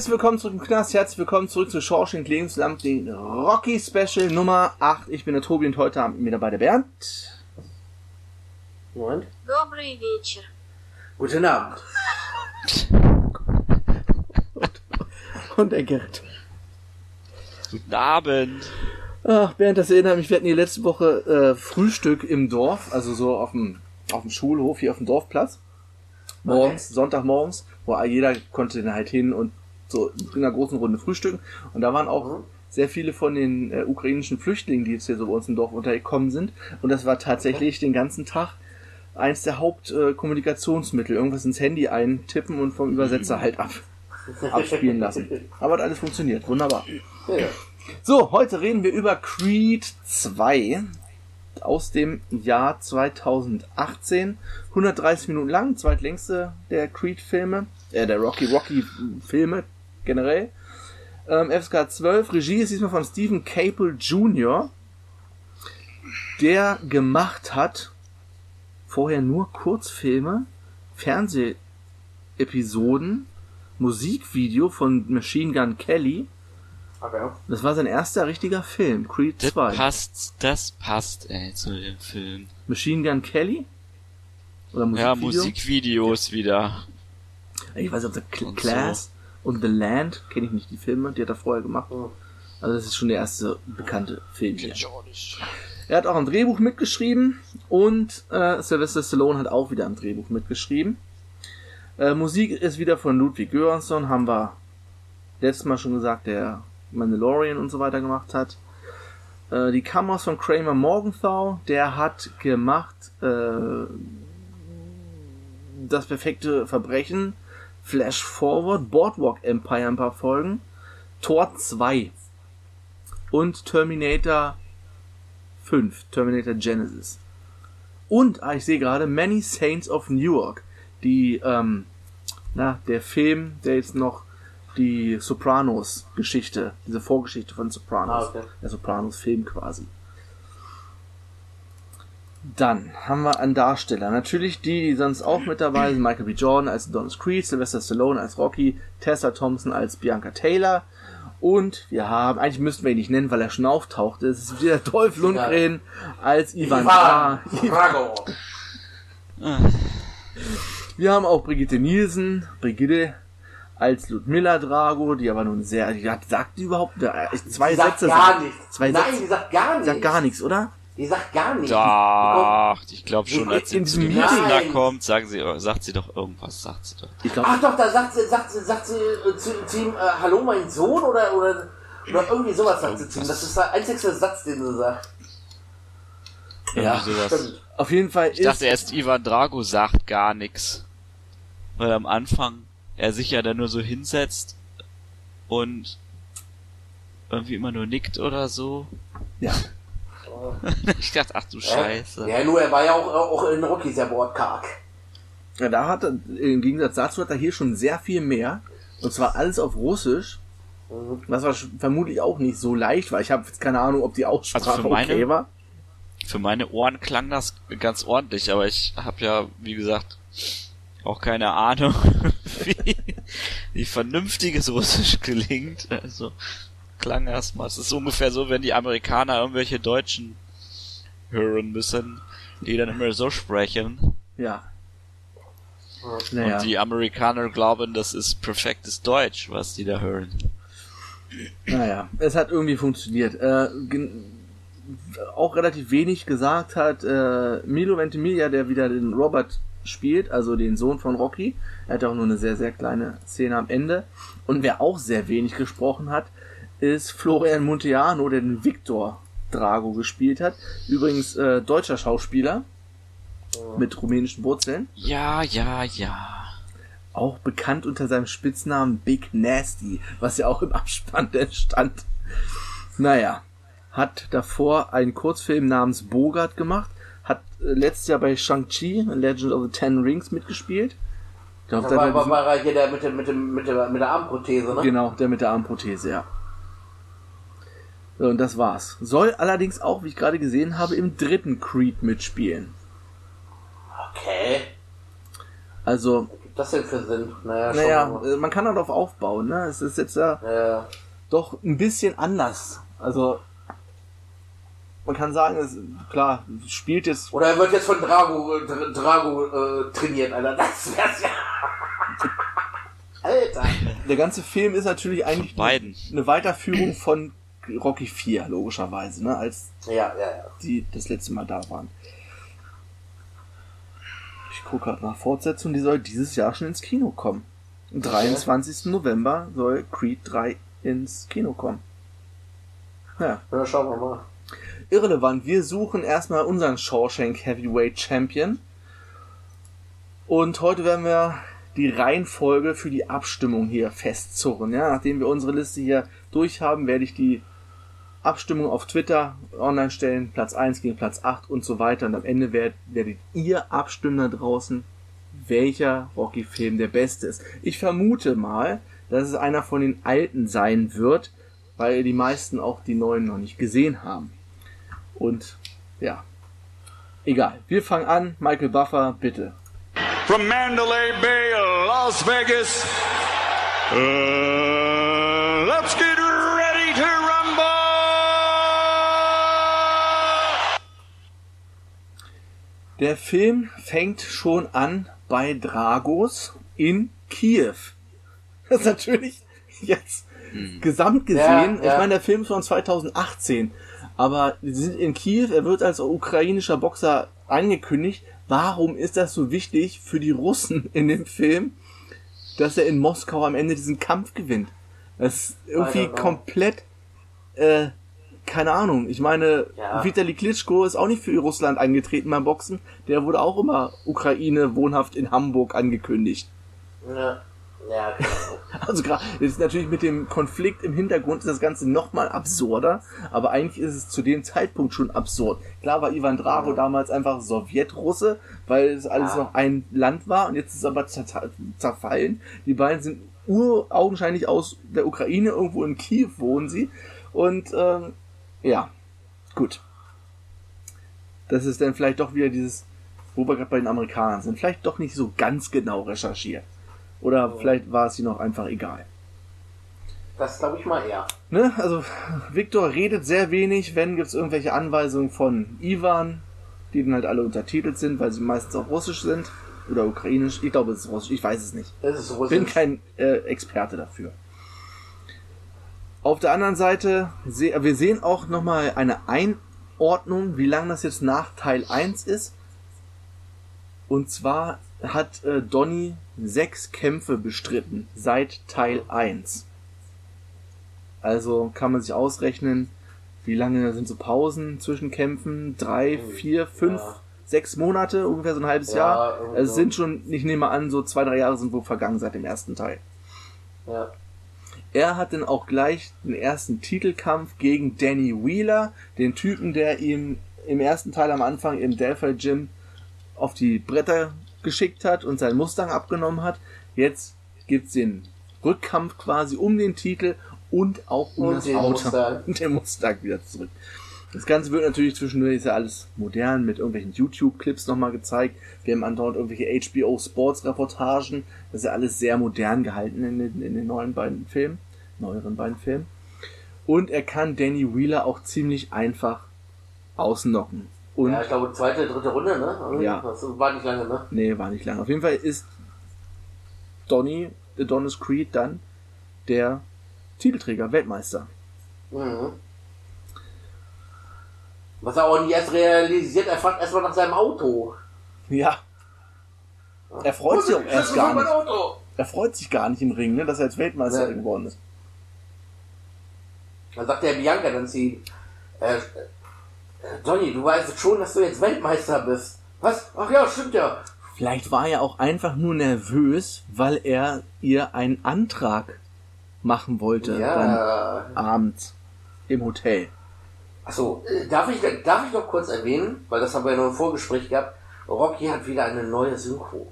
herzlich willkommen zurück im Knast, herzlich willkommen zurück zu Shawshank Lebenslamp, den Rocky Special Nummer 8. Ich bin der Tobi und heute haben wir dabei der Bernd. Moment. Добрый вечер. Guten Abend. Und der Gerrit. Guten Abend. Ach, Bernd, das erinnert mich, wir hatten die letzte Woche äh, Frühstück im Dorf, also so auf dem, auf dem Schulhof, hier auf dem Dorfplatz. Morgens, Sonntagmorgens, wo jeder konnte dann halt hin und so in einer großen Runde frühstücken. Und da waren auch Mhm. sehr viele von den äh, ukrainischen Flüchtlingen, die jetzt hier so bei uns im Dorf untergekommen sind. Und das war tatsächlich den ganzen Tag eins der Hauptkommunikationsmittel. Äh. Irgendwas ins Handy eintippen und vom Übersetzer halt ab, abspielen lassen. Aber hat alles funktioniert. Wunderbar. Ja. So, heute reden wir über Creed 2 aus dem Jahr 2018. 130 Minuten lang, zweitlängste der Creed-Filme, äh, der Rocky Rocky-Filme generell. Ähm, FSK 12, Regie ist diesmal von Stephen Capel Jr., der gemacht hat vorher nur Kurzfilme, Fernsehepisoden, Musikvideo von Machine Gun Kelly, das war sein erster richtiger Film, Creed Das 2. passt, das passt, ey, zu dem Film. Machine Gun Kelly? Oder Ja, Musikvideo? Musikvideos wieder. Ich weiß nicht, ob der Cl Und Class und The Land, kenne ich nicht die Filme, die hat er vorher gemacht. Mhm. Also das ist schon der erste bekannte Film hier. Er hat auch ein Drehbuch mitgeschrieben und äh, Sylvester Stallone hat auch wieder ein Drehbuch mitgeschrieben. Äh, Musik ist wieder von Ludwig Göransson, haben wir letztes Mal schon gesagt, der Mandalorian und so weiter gemacht hat. Äh, die Kameras von Kramer Morgenthau, der hat gemacht äh, das perfekte Verbrechen, Flash Forward, Boardwalk Empire ein paar Folgen, Tor 2 und Terminator 5, Terminator Genesis. Und, ah, ich sehe gerade, Many Saints of Newark, die, ähm, na, der Film, der jetzt noch die Sopranos-Geschichte, diese Vorgeschichte von Sopranos, Ah, okay. der Sopranos-Film quasi. Dann haben wir einen Darsteller. Natürlich die, die sonst auch mit dabei sind. Michael B. Jordan als Adonis Creed, Sylvester Stallone als Rocky, Tessa Thompson als Bianca Taylor. Und wir haben, eigentlich müssten wir ihn nicht nennen, weil er schon auftauchte. Es ist wieder Dolph Lundgren als Ivan, Ivan Dra- Drago. Wir haben auch Brigitte Nielsen, Brigitte als Ludmilla Drago, die aber nun sehr, die hat, sagt die überhaupt, äh, zwei Die sagt Sätze. gar nichts. Zwei Nein, Sätze. die sagt gar nichts. sagt gar nichts, oder? Die sagt gar nichts. Doch, ich glaube schon, als sie zu dem Hitler Nein. kommt, sagen sie, sagt sie doch irgendwas, sagt sie doch. Ich glaube, Ach doch, da sagt sie, sagt sie, sagt sie äh, zu, zu ihm, äh, hallo mein Sohn oder, oder, oder irgendwie sowas sagt sie zu ihm. Das ist der einzigste Satz, den sie sagt. ja. Irgendwie sowas. Stimmt. Auf jeden Fall Ich dachte erst, Ivan Drago sagt gar nichts. Weil am Anfang er sich ja dann nur so hinsetzt und irgendwie immer nur nickt oder so. ja. Ich dachte, ach du Scheiße. Ja, nur er war ja auch, auch in Rocky sehr wortkarg. Ja, da hat er, im Gegensatz dazu hat er hier schon sehr viel mehr. Und zwar alles auf Russisch. Was war vermutlich auch nicht so leicht war. Ich habe jetzt keine Ahnung, ob die Aussprache Also für meine- okay war. Für meine Ohren klang das ganz ordentlich, aber ich habe ja, wie gesagt, auch keine Ahnung, wie, wie vernünftiges Russisch klingt. Also klang erstmal. Es ist ungefähr so, wenn die Amerikaner irgendwelche Deutschen hören müssen, die dann immer so sprechen. Ja. Naja. Und die Amerikaner glauben, das ist perfektes Deutsch, was die da hören. Naja, es hat irgendwie funktioniert. Äh, auch relativ wenig gesagt hat äh, Milo Ventimiglia, der wieder den Robert spielt, also den Sohn von Rocky. Er hat auch nur eine sehr, sehr kleine Szene am Ende. Und wer auch sehr wenig gesprochen hat, ist Florian Monteano, der den Victor Drago gespielt hat. Übrigens äh, deutscher Schauspieler mit rumänischen Wurzeln. Ja, ja, ja. Auch bekannt unter seinem Spitznamen Big Nasty, was ja auch im Abspann stand. Naja, hat davor einen Kurzfilm namens Bogart gemacht, hat äh, letztes Jahr bei Shang-Chi, Legend of the Ten Rings mitgespielt. Ich glaub, Da war, war, war er hier der mit, dem, mit, dem, mit, der, mit der Armprothese, ne? Genau, der mit der Armprothese, ja. So, Und das war's. Soll allerdings auch, wie ich gerade gesehen habe, im dritten Creed mitspielen. Okay. Also, Was gibt das denn für Sinn? Naja, naja, äh, man kann darauf aufbauen, ne? Es ist jetzt ja. Ja. doch ein bisschen anders. Also, man kann sagen, es, klar, spielt jetzt, Oder er wird jetzt von Drago, äh, Dr- Drago äh, trainiert, Alter. Das wär's ja. Alter. der ganze Film ist natürlich eigentlich eine Weiterführung von Rocky 4, logischerweise, ne? Als Ja, ja, ja. die das letzte Mal da waren. Ich gucke gerade nach Fortsetzung, die soll dieses Jahr schon ins Kino kommen. Am 23. November soll Creed 3 ins Kino kommen. Ja, Ja, schauen wir mal. irrelevant. Wir suchen erstmal unseren Shawshank Heavyweight Champion. Und heute werden wir die Reihenfolge für die Abstimmung hier festzurren. Ja, nachdem wir unsere Liste hier durch haben, werde ich die Abstimmung auf Twitter online stellen. Platz 1 gegen Platz 8 und so weiter. Und am Ende werdet, werdet ihr abstimmen da draußen, welcher Rocky-Film der beste ist. Ich vermute mal, dass es einer von den alten sein wird, weil die meisten auch die neuen noch nicht gesehen haben. Und ja, egal. Wir fangen an. Michael Buffer, bitte. from Mandalay Bay, Las Vegas. Uh, let's get Der Film fängt schon an bei Dragos in Kiew. Das ist natürlich jetzt gesamt gesehen. Ja, ja. Ich meine, der Film ist von 2018. Aber sie sind in Kiew, er wird als ukrainischer Boxer angekündigt. Warum ist das so wichtig für die Russen in dem Film, dass er in Moskau am Ende diesen Kampf gewinnt? Das ist irgendwie komplett, äh, keine Ahnung. Ich meine, Ja. Vitali Klitschko ist auch nicht für Russland angetreten beim Boxen. Der wurde auch immer Ukraine wohnhaft in Hamburg angekündigt. Ja. Ja, genau. Also gerade ist natürlich mit dem Konflikt im Hintergrund ist das Ganze nochmal absurder, aber eigentlich ist es zu dem Zeitpunkt schon absurd. Klar war Ivan Drago damals einfach Sowjetrusse, weil es alles Ja. noch ein Land war und jetzt ist es aber zer- zerfallen. Die beiden sind uraugenscheinlich aus der Ukraine, irgendwo in Kiew wohnen sie und ähm, ja, gut. Das ist dann vielleicht doch wieder dieses, wo wir gerade bei den Amerikanern sind, vielleicht doch nicht so ganz genau recherchiert. Oder vielleicht war es ihnen auch einfach egal. Das glaube ich mal eher. Ne? Also, Victor redet sehr wenig, wenn gibt's irgendwelche Anweisungen von Ivan, die dann halt alle untertitelt sind, weil sie meistens auch russisch sind. Oder ukrainisch. Ich glaube, es ist russisch. Ich weiß es nicht. Das ist so Bin kein äh, Experte dafür. Auf der anderen Seite, se wir sehen auch nochmal eine Einordnung, wie lang das jetzt nach Teil 1 ist. Und zwar hat äh, Donny sechs Kämpfe bestritten seit Teil 1. Also kann man sich ausrechnen, wie lange sind so Pausen zwischen Kämpfen? Drei, vier, fünf, Ja. sechs Monate, ungefähr so ein halbes Ja, Jahr. irgendwie Es so. sind schon, ich nehme an, so zwei, drei Jahre sind wohl vergangen seit dem ersten Teil. Ja. Er hat dann auch gleich den ersten Titelkampf gegen Danny Wheeler, den Typen, der ihm im ersten Teil am Anfang im Delphi Gym auf die Bretter geschickt hat und seinen Mustang abgenommen hat. Jetzt gibt's den Rückkampf quasi um den Titel und auch um Und das den Auto. Mustang. Und den Mustang wieder zurück. Das Ganze wird natürlich zwischendurch ist ja alles modern mit irgendwelchen YouTube-Clips nochmal gezeigt. Wir haben andauernd irgendwelche HBO Sports-Reportagen. Das ist ja alles sehr modern gehalten in den, in den neuen beiden Filmen, neueren beiden Filmen. Und er kann Danny Wheeler auch ziemlich einfach ausnocken. Und ja, ich glaube, zweite, dritte Runde, ne? Ja. Das war nicht lange, ne? Nee, war nicht lange. Auf jeden Fall ist Donny, Adonis Creed dann der Titelträger, Weltmeister. Mhm. Was er auch nicht erst realisiert, er fragt erstmal nach seinem Auto. Ja. Er freut sich auch erst gar nicht. Auto. Er freut sich gar nicht im Ring, ne, dass er als Weltmeister Nee. geworden ist. Dann sagt der Bianca dann zu ihm, äh, äh, Johnny, du weißt schon, dass du jetzt Weltmeister bist. Was? Ach ja, stimmt ja. Vielleicht war er auch einfach nur nervös, weil er ihr einen Antrag machen wollte dann Ja. abends im Hotel. Achso, äh, darf ich, darf ich noch kurz erwähnen, weil das haben wir ja nur im Vorgespräch gehabt, Rocky hat wieder eine neue Synchro.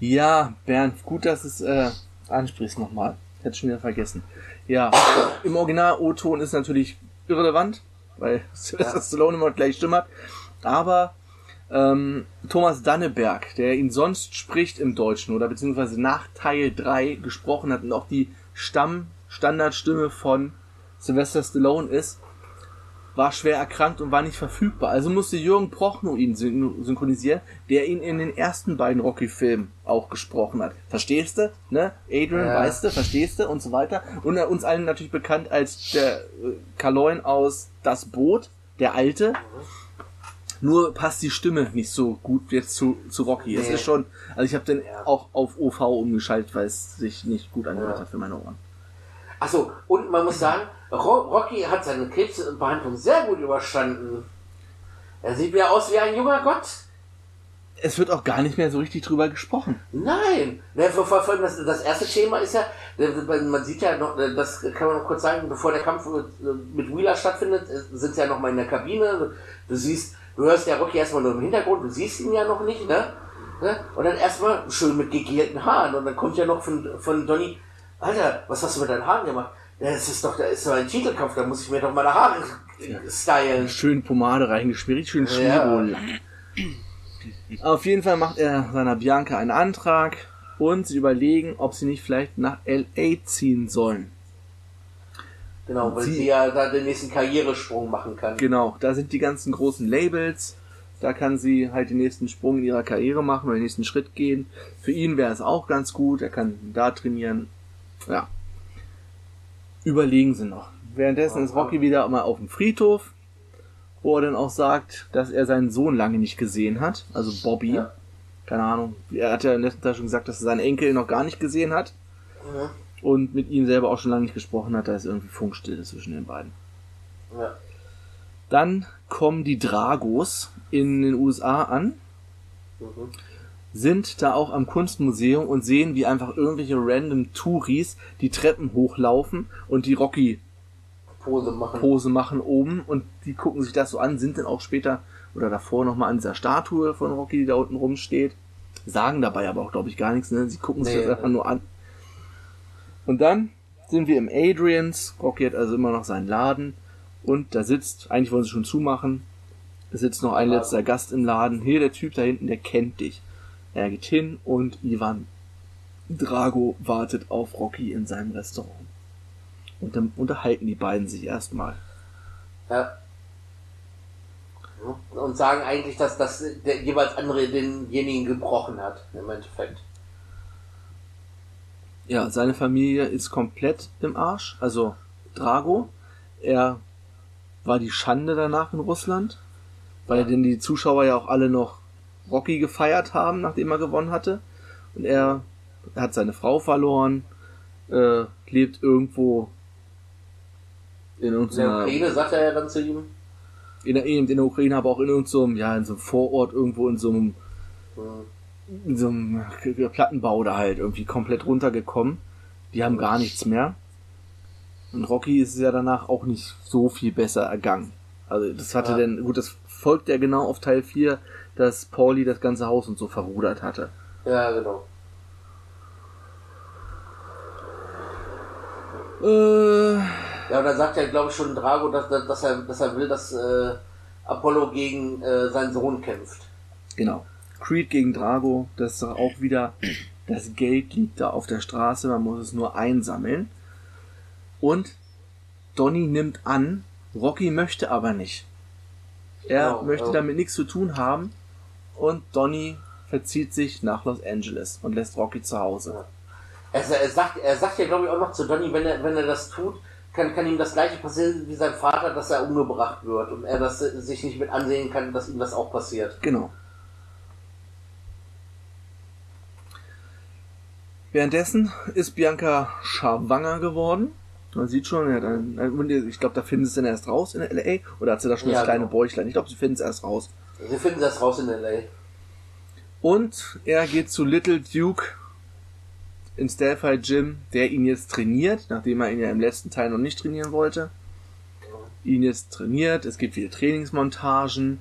Ja, Bernd, gut, dass du es äh, ansprichst nochmal. Hätte schon wieder vergessen. Ja, im Original O-Ton ist natürlich irrelevant, weil Sylvester Stallone immer gleich Stimme hat. Aber ähm, Thomas Danneberg, der ihn sonst spricht im Deutschen oder beziehungsweise nach Teil 3 gesprochen hat und auch die Stamm-Standardstimme von Sylvester Stallone ist, war schwer erkrankt und war nicht verfügbar. Also musste Jürgen Prochnow ihn syn- synchronisieren, der ihn in den ersten beiden Rocky-Filmen auch gesprochen hat. Verstehst du? Ne? Adrian, Ja. weißt du, verstehst du? Und so weiter. Und uns allen natürlich bekannt als der äh, Kaloin aus Das Boot, der Alte. Nur passt die Stimme nicht so gut jetzt zu, zu Rocky. Es Nee. ist schon, also ich habe den auch auf OV umgeschaltet, weil es sich nicht gut angehört hat für meine Ohren. Achso, und man muss sagen, Ro Rocky hat seine Krebsbehandlung sehr gut überstanden. Er sieht wieder aus wie ein junger Gott. Es wird auch gar nicht mehr so richtig drüber gesprochen. Nein, ne, das, erste Thema ist ja, äh, man sieht ja noch, äh, das kann man noch kurz sagen, bevor der Kampf mit, äh, mit Wheeler stattfindet, sind sie ja noch mal in der Kabine. Du siehst, du hörst ja Rocky erstmal nur im Hintergrund, du siehst ihn ja noch nicht, ne? ne? Und dann erstmal schön mit gegelten Haaren und dann kommt ja noch von, von Donny, Alter, was hast du mit deinen Haaren gemacht? Ja, Das ist doch, da ist doch ein Titelkampf, da muss ich mir doch meine Haare äh, stylen. Schön Pomade reingeschmiert, schön Ja. Schmierroll. Auf jeden Fall macht er seiner Bianca einen Antrag und sie überlegen, ob sie nicht vielleicht nach L.A. ziehen sollen. Genau, weil Sie- sie ja da den nächsten Karrieresprung machen kann. Genau, da sind die ganzen großen Labels. Da kann sie halt den nächsten Sprung in ihrer Karriere machen oder den nächsten Schritt gehen. Für ihn wäre es auch ganz gut. Er kann da trainieren. Ja. Überlegen sie noch. Währenddessen ist Rocky wieder mal auf dem Friedhof, wo er dann auch sagt, dass er seinen Sohn lange nicht gesehen hat. Also Bobby. Ja. Keine Ahnung. Er hat ja in letzter Zeit schon gesagt, dass er seinen Enkel noch gar nicht gesehen hat. Mhm. Und mit ihm selber auch schon lange nicht gesprochen hat. Da ist irgendwie Funkstille zwischen den beiden. Ja. Dann kommen die Dragos in den USA an, Mhm. Sind da auch am Kunstmuseum und sehen, wie einfach irgendwelche random Touris die Treppen hochlaufen und die Rocky-Pose Pose machen. machen oben und die gucken sich das so an, sind dann auch später oder davor nochmal an dieser Statue von Rocky, die da unten rumsteht, sagen dabei aber auch, glaube ich, gar nichts, ne? sie gucken sich Nee, das einfach nee. nur an. Und dann sind wir im Adrians, Rocky hat also immer noch seinen Laden und da sitzt, eigentlich wollen sie schon zumachen, da sitzt noch ein letzter Gast im Laden. Hier, der Typ da hinten, der kennt dich. Er geht hin und Ivan Drago wartet auf Rocky in seinem Restaurant. Und dann unterhalten die beiden sich erstmal. Ja. Und sagen eigentlich, dass das der jeweils andere denjenigen gebrochen hat, im Endeffekt. Ja, seine Familie ist komplett im Arsch. Also Drago, er war die Schande danach in Russland, weil denn die Zuschauer ja auch alle noch Rocky gefeiert haben, nachdem er gewonnen hatte. Und er hat seine Frau verloren, äh, lebt irgendwo in In der irgendeiner, Ukraine sagt er ja dann zu ihm, in der, in der Ukraine, aber auch in irgendeinem, ja, in so einem Vorort irgendwo in so einem hm, in so einem Plattenbau da halt irgendwie komplett runtergekommen. Die haben gar nichts mehr. Und Rocky ist ja danach auch nicht so viel besser ergangen. Also das hatte Ja. denn, gut, das folgt ja genau auf Teil 4, dass Pauli das ganze Haus und so verrudert hatte. ja genau. Äh, Ja, und dann sagt ja, glaube ich, schon Drago, dass, dass, er, dass er will, dass äh, Apollo gegen äh, seinen Sohn kämpft. genau. Creed gegen Drago, das ist auch wieder, das Geld liegt da auf der Straße, man muss es nur einsammeln. Und Donny nimmt an, Rocky möchte aber nicht. Er Genau, möchte ja. damit nichts zu tun haben und Donny verzieht sich nach Los Angeles und lässt Rocky zu Hause. Er, er, sagt, er sagt ja, glaube ich, auch noch zu Donny, wenn er, wenn er das tut, kann, kann ihm das gleiche passieren wie sein Vater, dass er umgebracht wird und er das äh, sich nicht mit ansehen kann, dass ihm das auch passiert. Genau. Währenddessen ist Bianca schwanger geworden Man sieht schon, er hat einen, ich glaube, da finden sie es dann erst raus in L.A. Oder hat sie da schon Ja, das kleine genau. Bäuchlein? Ich glaube, sie finden es erst raus. Wir finden das raus in L.A. Und er geht zu Little Duke ins Delphi Gym, der ihn jetzt trainiert, nachdem er ihn ja im letzten Teil noch nicht trainieren wollte. Ihn jetzt trainiert, es gibt viele Trainingsmontagen.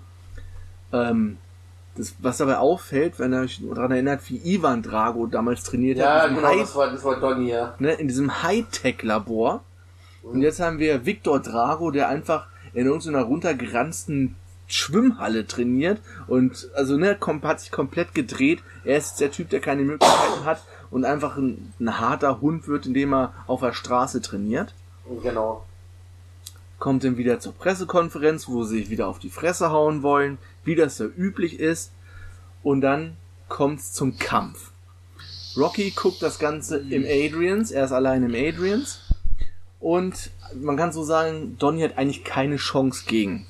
Ähm, das, was dabei auffällt, wenn er euch daran erinnert, wie Ivan Drago damals trainiert Ja, hat, in diesem genau, High- das war, das war Donny, ja. ne, in diesem Hightech-Labor. Und jetzt haben wir Victor Drago, der einfach in irgendeiner runtergeranzten Schwimmhalle trainiert und also ne, hat sich komplett gedreht. Er ist der Typ, der keine Möglichkeiten hat und einfach ein, ein harter Hund wird, indem er auf der Straße trainiert. Genau. Kommt dann wieder zur Pressekonferenz, wo sie sich wieder auf die Fresse hauen wollen, wie das so üblich ist. Und dann kommt's zum Kampf. Rocky guckt das Ganze im Adrians, er ist allein im Adrians. Und man kann so sagen, Donny hat eigentlich keine Chance gegen,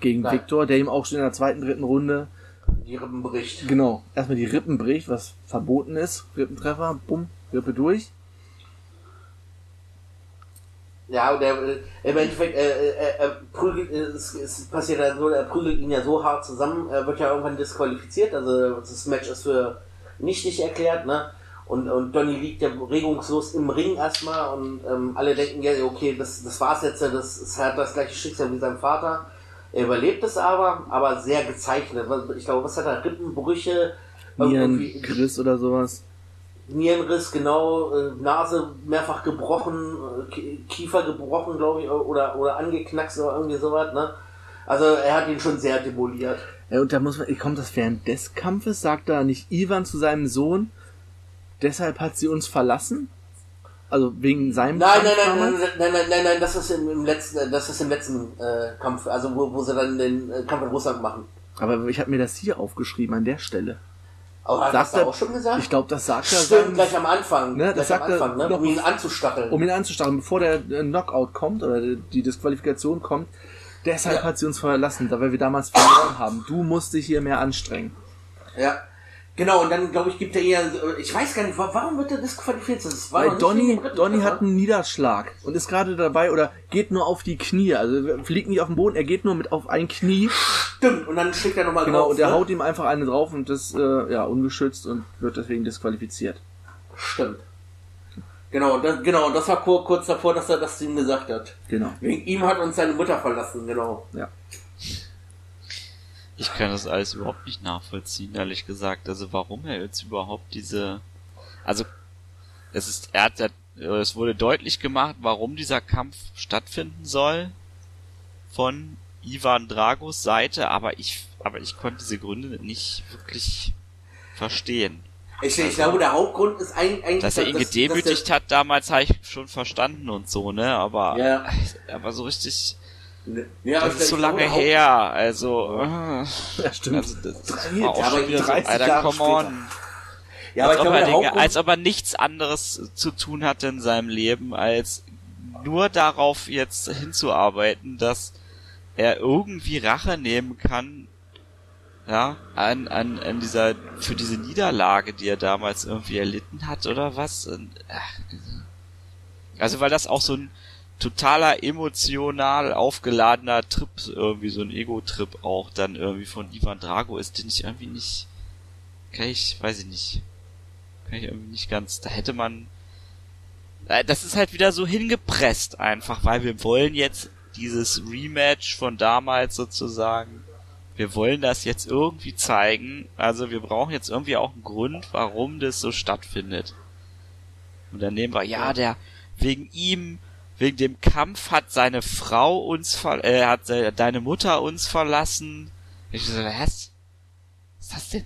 gegen Nein. Victor, der ihm auch schon in der zweiten, dritten Runde, Die Rippen bricht. genau, erstmal die Rippen bricht, was verboten ist. Rippentreffer, bumm, Rippe durch. Ja, und er, äh, im Endeffekt, äh, äh, er, er prügelt, äh, es, es passiert dann so, er prügelt ihn ja so hart zusammen, er wird ja irgendwann disqualifiziert, also das Match ist für nichtig erklärt, ne? Und, und Donny liegt ja regungslos im Ring erstmal und ähm, alle denken ja, okay, das, das war's jetzt, das ist halt das gleiche Schicksal wie sein Vater. Er überlebt es aber, aber sehr gezeichnet. Ich glaube, was hat er? Rippenbrüche, Nieren, irgendwie- Griss oder sowas. Nierenriss, genau, äh, Nase mehrfach gebrochen, äh, Ki- Kiefer gebrochen, glaube ich, oder, oder angeknackst oder irgendwie sowas, ne? Also er hat ihn schon sehr demoliert. Ja, und da muss man, kommt das während des Kampfes, sagt da nicht Ivan zu seinem Sohn, deshalb hat sie uns verlassen? Also wegen seinem Nein, Kampf nein, nein, nein, nein, nein, nein, nein, das ist im, im letzten, das ist im letzten äh, Kampf, also wo, wo sie dann den äh, Kampf in Russland machen. Aber ich habe mir das hier aufgeschrieben an der Stelle. Aber hat Sagt das da er- auch schon gesagt? Ich glaube, das sagt er Stimmt, gleich am Anfang. Ne, das sagt am er Anfang, ne? noch um ihn anzustacheln. um ihn anzustarren, bevor der äh, Knockout kommt oder die Disqualifikation kommt. Deshalb Ja. hat sie uns verlassen, da wir damals verloren haben. Du musst dich hier mehr anstrengen. Ja. Genau, und dann, glaube ich, gibt er ihr, ich weiß gar nicht, wa- warum wird er disqualifiziert? Das war Weil Donny. Donny hat einen Niederschlag und ist gerade dabei oder geht nur auf die Knie. Also fliegt nicht auf den Boden, er geht nur mit auf ein Knie. Stimmt, und dann schlägt er nochmal Genau, drauf. und er ne? haut ihm einfach eine drauf und das, äh, ja, ungeschützt und wird deswegen disqualifiziert. Stimmt. Genau, und das, genau, das war kur kurz davor, dass er das zu ihm gesagt hat. Genau. Wegen ihm hat uns seine Mutter verlassen, genau. Ja. Ich kann das alles überhaupt nicht nachvollziehen, ehrlich gesagt. Also warum er jetzt überhaupt diese, also es ist, er hat, es wurde deutlich gemacht, warum dieser Kampf stattfinden soll von Ivan Dragos Seite, aber ich, aber ich konnte diese Gründe nicht wirklich verstehen. Ich, ich glaube, der Hauptgrund ist eigentlich, Dass er ihn dass- gedemütigt hat damals, habe ich schon verstanden und so, ne? Aber, Ja. aber so richtig, dass, ja, das ist so lange her, also, äh, Ja, stimmt. also das Drei- war auch aber schon wieder so, 30 Alter, Jahre come später. on. Ja, aber als, ich ob glaube, er Dinge, als ob er nichts anderes zu tun hatte in seinem Leben, als nur darauf jetzt hinzuarbeiten, dass er irgendwie Rache nehmen kann, ja, an, an, an dieser, für diese Niederlage, die er damals irgendwie erlitten hat oder was. Und, also, weil das auch so ein totaler emotional aufgeladener Trip, irgendwie so ein Ego-Trip auch dann irgendwie von Ivan Drago. Ist, den ich irgendwie nicht, kann ich, weiß ich nicht, kann ich irgendwie nicht ganz, da hätte man, äh, das ist halt wieder so hingepresst einfach, weil wir wollen jetzt dieses Rematch von damals sozusagen, wir wollen das jetzt irgendwie zeigen, also wir brauchen jetzt irgendwie auch einen Grund, warum das so stattfindet. Und dann nehmen wir, ja, der, wegen ihm, wegen dem Kampf hat seine Frau uns ver äh, hat se- deine Mutter uns verlassen. Ich so, was? Was ist das denn?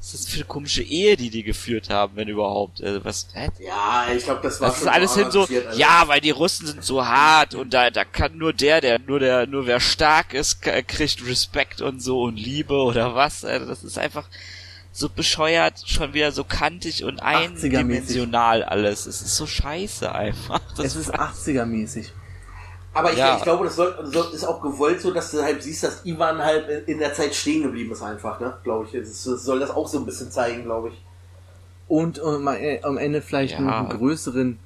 Was ist das für eine komische Ehe, die die geführt haben, wenn überhaupt? Also was? Hä? ja, ich glaube, das war Das ist alles hin so, also. ja, weil die Russen sind so hart und da, da kann nur der, der, nur der, nur wer stark ist, kriegt Respekt und so und Liebe oder was. Also das ist einfach so bescheuert, schon wieder so kantig und 80er-mäßig. eindimensional alles. Es ist so scheiße einfach. Das Es ist 80er-mäßig. Aber ich, Ja. ich glaube, das soll, soll, ist auch gewollt so, dass du halt siehst, dass Ivan halt in- der Zeit stehen geblieben ist einfach, ne? Glaube ich. Das, soll das auch so ein bisschen zeigen, glaube ich. Und um, äh, am Ende vielleicht Ja. noch einen größeren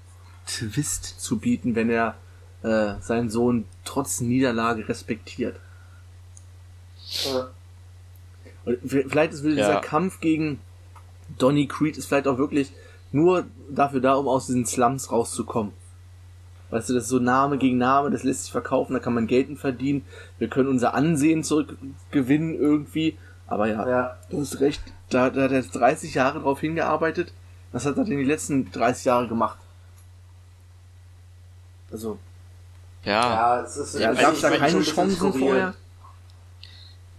Twist zu bieten, wenn er äh, seinen Sohn trotz Niederlage respektiert. Ja. Und vielleicht ist wieder Ja. dieser Kampf gegen Donny Creed ist vielleicht auch wirklich nur dafür da, um aus diesen Slums rauszukommen. Weißt du, das ist so Name gegen Name, das lässt sich verkaufen, da kann man Geld verdienen. Wir können unser Ansehen zurückgewinnen irgendwie. Aber ja, Ja. du hast recht, da, da hat er 30 Jahre drauf hingearbeitet. Was hat er denn die letzten 30 Jahre gemacht? Also, Ja, Ja, es ist, Ja, es gab ist es da schon keine Chancen vorher?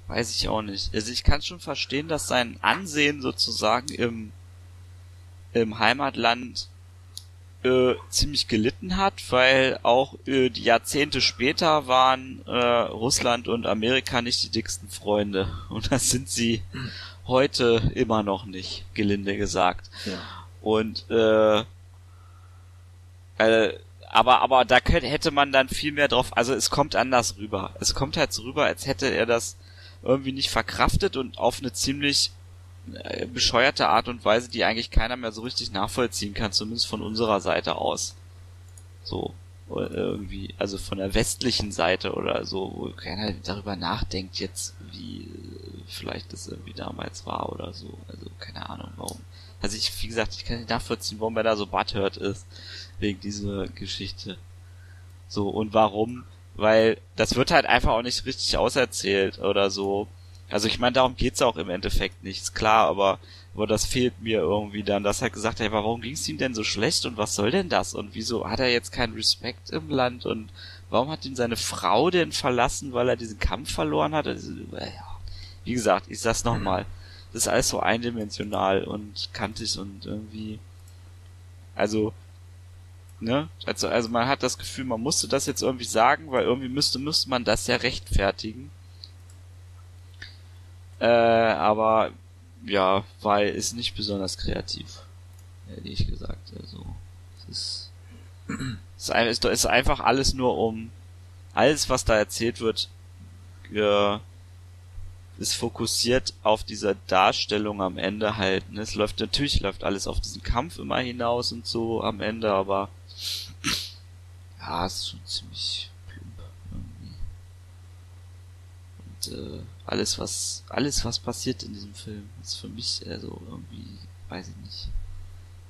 Weiß ich auch nicht. Also ich kann schon verstehen, dass sein Ansehen sozusagen im, im Heimatland äh, ziemlich gelitten hat, weil auch äh, die Jahrzehnte später waren äh, Russland und Amerika nicht die dicksten Freunde. Und das sind sie heute immer noch nicht, gelinde gesagt. Ja. Und äh, äh, aber aber da könnte, hätte man dann viel mehr drauf. Also es kommt anders rüber. Es kommt halt so rüber, als hätte er das irgendwie nicht verkraftet und auf eine ziemlich äh, bescheuerte Art und Weise, die eigentlich keiner mehr so richtig nachvollziehen kann, zumindest von unserer Seite aus. So oder irgendwie, also von der westlichen Seite oder so, wo keiner darüber nachdenkt jetzt, wie äh, vielleicht das irgendwie damals war oder so. Also keine Ahnung warum. Also ich, wie gesagt, ich kann nicht nachvollziehen, warum er da so butthurt ist wegen dieser Geschichte. So, und warum? Weil das wird halt einfach auch nicht richtig auserzählt oder so. Also ich meine, darum geht's auch im Endeffekt nicht, ist klar, aber, aber das fehlt mir irgendwie dann, dass er gesagt hat, hey, warum ging's ihm denn so schlecht und was soll denn das? Und wieso hat er jetzt keinen Respekt im Land und warum hat ihn seine Frau denn verlassen, weil er diesen Kampf verloren hat? Also, ja. Wie gesagt, ich sag's nochmal, das ist alles so eindimensional und kantig und irgendwie, also, ne? Also, also man hat das Gefühl, man musste das jetzt irgendwie sagen, weil irgendwie müsste, müsste man das ja rechtfertigen. Äh, aber ja, weil ist nicht besonders kreativ. Ehrlich gesagt. Also, es ist, es ist, ist einfach alles nur um alles, was da erzählt wird, äh, ist fokussiert auf dieser Darstellung am Ende halt. Ne? Es läuft natürlich läuft alles auf diesen Kampf immer hinaus und so am Ende, aber ja, es ist schon ziemlich plump irgendwie. Und äh, alles was alles was passiert in diesem Film ist für mich also irgendwie weiß ich nicht.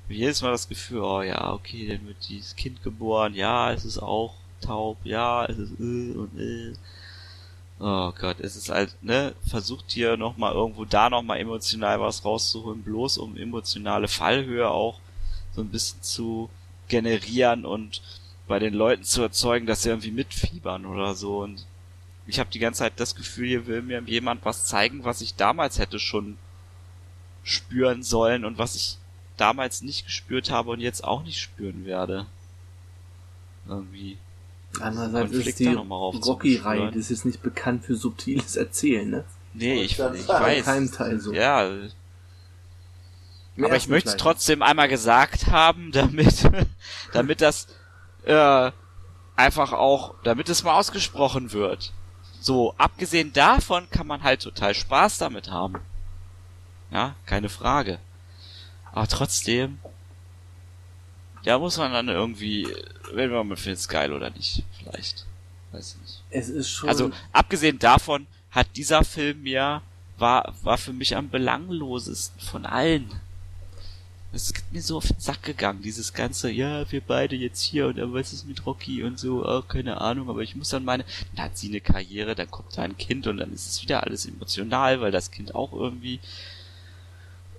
Ich Jedes Mal das Gefühl, oh ja, okay, dann wird dieses Kind geboren, ja, es ist auch taub, ja, es ist äh und äh. Oh Gott, es ist halt, ne, versucht hier nochmal irgendwo da nochmal emotional was rauszuholen, bloß um emotionale Fallhöhe auch so ein bisschen zu generieren und bei den Leuten zu erzeugen, dass sie irgendwie mitfiebern oder so. Und ich habe die ganze Zeit das Gefühl, hier will mir jemand was zeigen, was ich damals hätte schon spüren sollen und was ich damals nicht gespürt habe und jetzt auch nicht spüren werde. Irgendwie. Andererseits Konflikt ist die. Rocky-Reihe, das ist jetzt nicht bekannt für subtiles Erzählen, ne? Nee, ich, ich sagen, weiß. keinem Teil so. Ja, Aber ich möchte es Teil. trotzdem einmal gesagt haben, damit, damit das äh, einfach auch, damit es mal ausgesprochen wird. So, abgesehen davon kann man halt total Spaß damit haben. Ja, keine Frage. Aber trotzdem, da muss man dann irgendwie, wenn man findet es geil oder nicht, vielleicht. Weiß ich nicht. Es ist schon. Also, abgesehen davon hat dieser Film ja, war, war für mich am belanglosesten von allen. Es ist mir so auf den Sack gegangen, dieses ganze, ja, wir beide jetzt hier und dann was ist mit Rocky und so, oh, keine Ahnung, aber ich muss dann meine, dann hat sie eine Karriere, dann kommt da ein Kind und dann ist es wieder alles emotional, weil das Kind auch irgendwie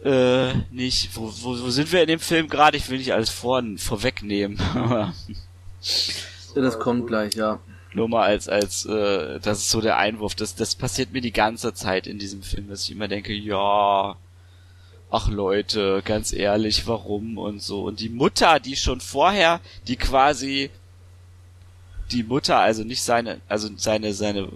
äh, nicht, wo, wo, wo sind wir in dem Film gerade? Ich will nicht alles vor, vorwegnehmen. ja, das kommt gleich, ja. Nur mal als, als, äh, das ist so der Einwurf. Das, das passiert mir die ganze Zeit in diesem Film, dass ich immer denke, ja, ach Leute, ganz ehrlich, warum und so. Und die Mutter, die schon vorher, die quasi, die Mutter, also nicht seine, also seine, seine,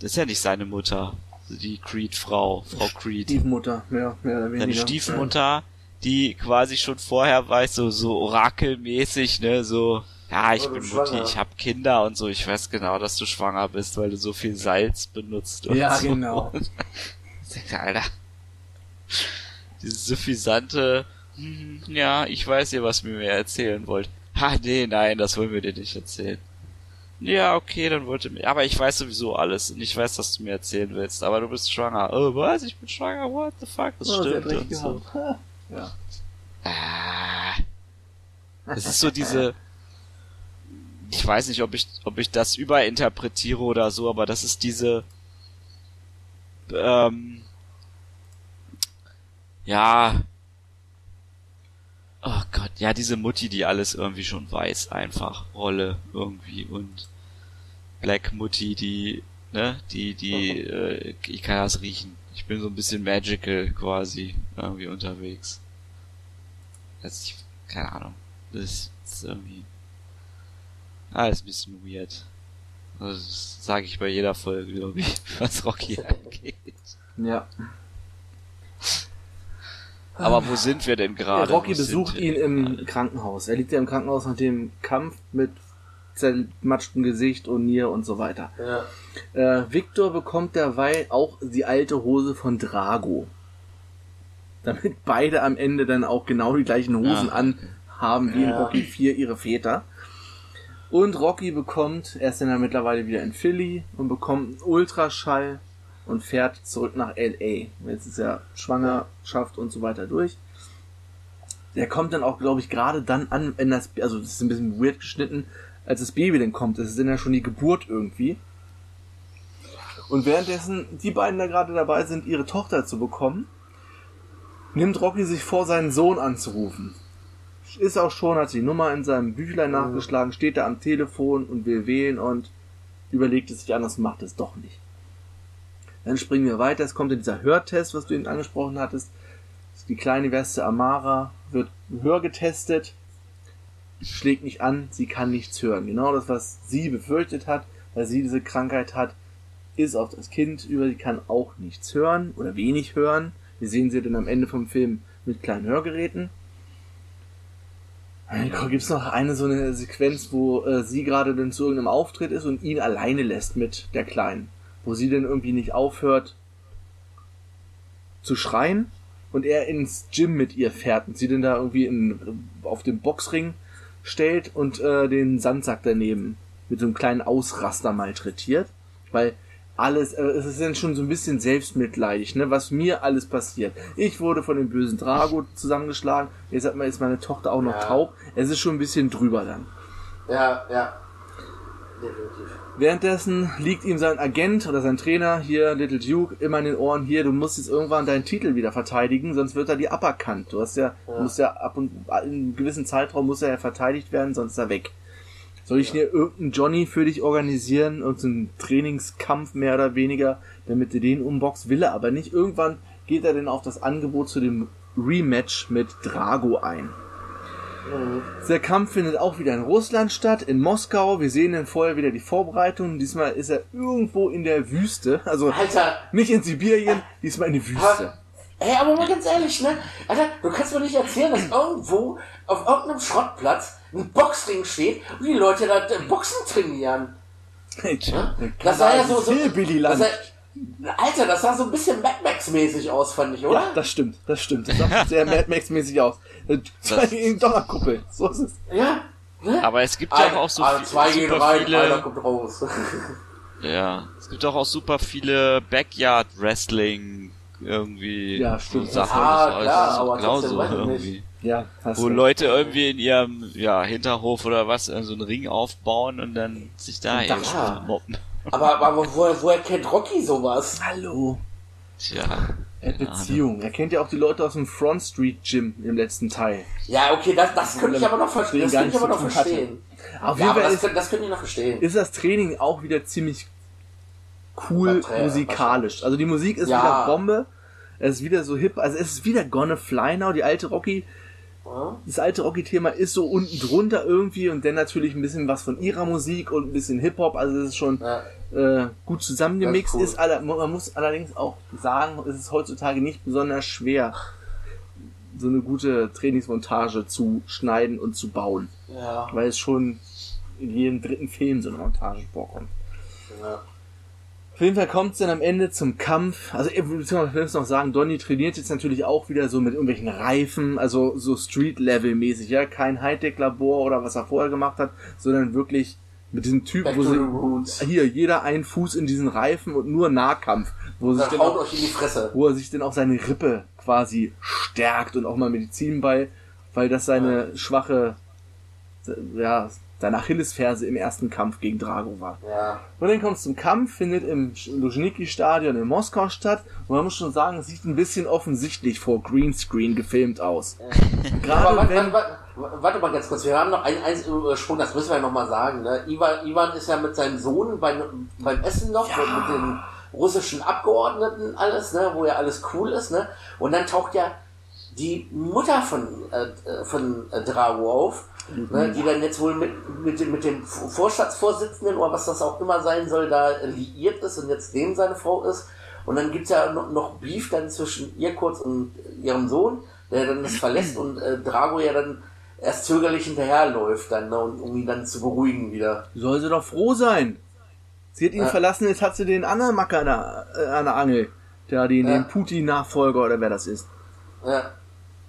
das ist ja nicht seine Mutter, die Creed-Frau, Frau Creed Stiefmutter, ja, mehr oder weniger. seine Stiefmutter, die quasi schon vorher weiß, so, so orakelmäßig, ne, so, ja, ich bin bist Mutti, schwanger. ich hab Kinder und so, ich weiß genau, dass du schwanger bist, weil du so viel Salz benutzt und Ja, so. genau. Alter, dieses suffisante, hm, ja, ich weiß ja, was ihr mir erzählen wollt. Ha, nee, nein, das wollen wir dir nicht erzählen. Ja, okay, dann wollte mir. Aber ich weiß sowieso alles und ich weiß, dass du mir erzählen willst. Aber du bist schwanger. Oh, was? Ich bin schwanger? What the fuck? Das Oh, stimmt. Und so. Ja. Ah. Es ist so diese. Ich weiß nicht, ob ich, ob ich das überinterpretiere oder so, aber das ist diese. Ähm, ja. Oh Gott, ja, diese Mutti, die alles irgendwie schon weiß, einfach. Rolle irgendwie und Black Mutti, die, ne, die, die, äh, ich kann das riechen. Ich bin so ein bisschen magical quasi irgendwie unterwegs. Das ist, keine Ahnung. Das ist, das ist irgendwie alles ein bisschen weird. Also, das sage ich bei jeder Folge, glaube ich, was Rocky angeht. ja. Aber wo sind wir denn gerade? Rocky Wo besucht ihn im gerade? Krankenhaus. Er liegt ja im Krankenhaus nach dem Kampf mit zermatschtem Gesicht und Nier und so weiter. Ja. Äh, Victor bekommt derweil auch die alte Hose von Drago. Damit beide am Ende dann auch genau die gleichen Hosen Ja. anhaben wie in Ja. Rocky 4 ihre Väter. Und Rocky bekommt, er ist dann ja mittlerweile wieder in Philly und bekommt einen Ultraschall und fährt zurück nach LA. Jetzt ist er Schwangerschaft und so weiter durch. Der kommt dann auch, glaube ich, gerade dann an, wenn das, also das ist ein bisschen weird geschnitten, als das Baby dann kommt. Das ist dann ja schon die Geburt irgendwie. Und währenddessen die beiden da gerade dabei sind, ihre Tochter zu bekommen, nimmt Rocky sich vor, seinen Sohn anzurufen. Ist auch schon, hat die Nummer in seinem Büchlein nachgeschlagen, steht da am Telefon und will wählen und überlegt es sich anders und macht es doch nicht. Dann springen wir weiter. Es kommt in dieser Hörtest, was du eben angesprochen hattest. Die kleine Weste Amara wird hörgetestet, schlägt nicht an, sie kann nichts hören. Genau das, was sie befürchtet hat, weil sie diese Krankheit hat, ist auf das Kind über, sie kann auch nichts hören oder wenig hören. Wir sehen sie dann am Ende vom Film mit kleinen Hörgeräten. Dann gibt's noch eine so eine Sequenz, wo äh, sie gerade dann zu irgendeinem Auftritt ist und ihn alleine lässt mit der Kleinen. Wo sie dann irgendwie nicht aufhört zu schreien und er ins Gym mit ihr fährt und sie dann da irgendwie in, auf dem Boxring stellt und äh, den Sandsack daneben mit so einem kleinen Ausraster malträtiert. Weil alles, äh, es ist dann schon so ein bisschen selbstmitleidig, ne, was mir alles passiert. Ich wurde von dem bösen Drago zusammengeschlagen, jetzt hat man, ist meine Tochter auch noch Ja. taub. Es ist schon ein bisschen drüber dann. Ja, ja. Definitiv. Währenddessen liegt ihm sein Agent oder sein Trainer hier, Little Duke, immer in den Ohren, hier, du musst jetzt irgendwann deinen Titel wieder verteidigen, sonst wird er dir aberkannt. Du hast ja, Ja. musst ja ab und in einem gewissen Zeitraum muss er ja verteidigt werden, sonst ist er weg. Soll ich hier irgendeinen Johnny für dich organisieren und so einen Trainingskampf mehr oder weniger, damit du den umboxt? Will er aber nicht. Irgendwann geht er dann auf das Angebot zu dem Rematch mit Drago ein. Der Kampf findet auch wieder in Russland statt, in Moskau. Wir sehen dann vorher wieder die Vorbereitungen. Diesmal ist er irgendwo in der Wüste. Also Alter, nicht in Sibirien, diesmal in der Wüste. aber, ey, aber mal ganz ehrlich, ne? Alter, du kannst mir nicht erzählen, dass irgendwo auf irgendeinem Schrottplatz ein Boxring steht und die Leute da äh, Boxen trainieren. Das sah ja so, so das sah, Alter, das sah so ein bisschen Mad Max-mäßig aus, fand ich, oder? Ja, das stimmt, das stimmt. Das sah sehr Mad Max-mäßig aus. Zwei gegen Donnerkuppel. So ist es. Ja. Ne? Aber es gibt ja auch so ah, viel- zwei gegen super drei, einer viele, kommt raus. ja, es gibt doch auch super viele Backyard Wrestling irgendwie Ja, stimmt. Sachen, Ah, das ist klar, aber genauso irgendwie. Ja, Wo. Leute irgendwie in ihrem ja, Hinterhof oder was äh, so einen Ring aufbauen und dann sich da- eben mobben. aber, aber woher, woher kennt Rocky sowas? Hallo. Tja. Er Beziehung. Er kennt ja auch die Leute aus dem Front Street Gym im letzten Teil. Ja, okay, das, das könnte ich aber noch verstehen. Das könnte ich aber noch verstehen. Auf Ja, jeden aber Fall das, ist, könnte- das könnte ich noch verstehen. ist das Training auch wieder ziemlich cool musikalisch. Also die Musik ist Ja. wieder Bombe. Es ist wieder so hip. Also es ist wieder Gonna Fly Now. Die alte Rocky? Das alte Rocky-Thema ist so unten drunter irgendwie und dann natürlich ein bisschen was von ihrer Musik und ein bisschen Hip-Hop. Also es ist schon Ja. äh, gut zusammengemixt. Das ist cool. Ist man muss allerdings auch sagen, es ist heutzutage nicht besonders schwer, so eine gute Trainingsmontage zu schneiden und zu bauen. Ja. Weil es schon in jedem dritten Film so eine Montage vorkommt. ja. Auf jeden Fall kommt es dann am Ende zum Kampf. Also ich will noch sagen, Donny trainiert jetzt natürlich auch wieder so mit irgendwelchen Reifen, also so Street-Level-mäßig, ja. Kein Hightech-Labor oder was er vorher gemacht hat, sondern wirklich mit diesem Typ, Back wo sie, hier jeder einen Fuß in diesen Reifen und nur Nahkampf, wo, sich Dann auch, euch in die Fresse. wo er sich dann auch seine Rippe quasi stärkt und auch mal Medizin bei, weil das seine schwache, ja, seine Achillesferse im ersten Kampf gegen Drago war. Ja. Und dann kommt es zum Kampf, findet im Luzhniki-Stadion in Moskau statt. Und man muss schon sagen, es sieht ein bisschen offensichtlich vor Greenscreen gefilmt aus. Aber Gerade warte, wenn... warte, warte, warte mal ganz kurz, wir haben noch einen einzigen Übersprung, das müssen wir ja nochmal sagen. Ne? Ivan, Ivan ist ja mit seinem Sohn beim, beim Essen noch, Ja. mit den russischen Abgeordneten alles, ne? wo ja alles cool ist. Ne? Und dann taucht ja die Mutter von, äh, von äh, Drago auf, ne? die dann jetzt wohl mit, mit, dem- mit dem Vorstandsvorsitzenden oder was das auch immer sein soll, da liiert ist und jetzt dem seine Frau ist. Und dann gibt's ja noch, noch Beef dann zwischen ihr kurz und ihrem Sohn, der dann das verlässt und äh, Drago ja dann erst zögerlich hinterherläuft dann, ne, und, um ihn dann zu beruhigen wieder. Soll sie doch froh sein. Sie hat ihn Ja. verlassen, jetzt hat sie den anderen Macker an der, äh, an der Angel. Der, den, Ja. den Putin-Nachfolger oder wer das ist. Ja,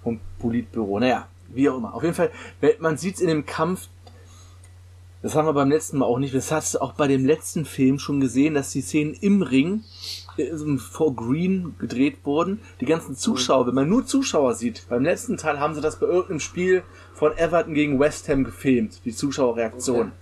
Vom Politbüro. Naja, wie auch immer. Auf jeden Fall, man sieht's in dem Kampf, das haben wir beim letzten Mal auch nicht, das hast du auch bei dem letzten Film schon gesehen, dass die Szenen im Ring äh, vor Green gedreht wurden. Die ganzen Zuschauer, wenn man nur Zuschauer sieht, beim letzten Teil haben sie das bei irgendeinem Spiel von Everton gegen West Ham gefilmt, die Zuschauerreaktion.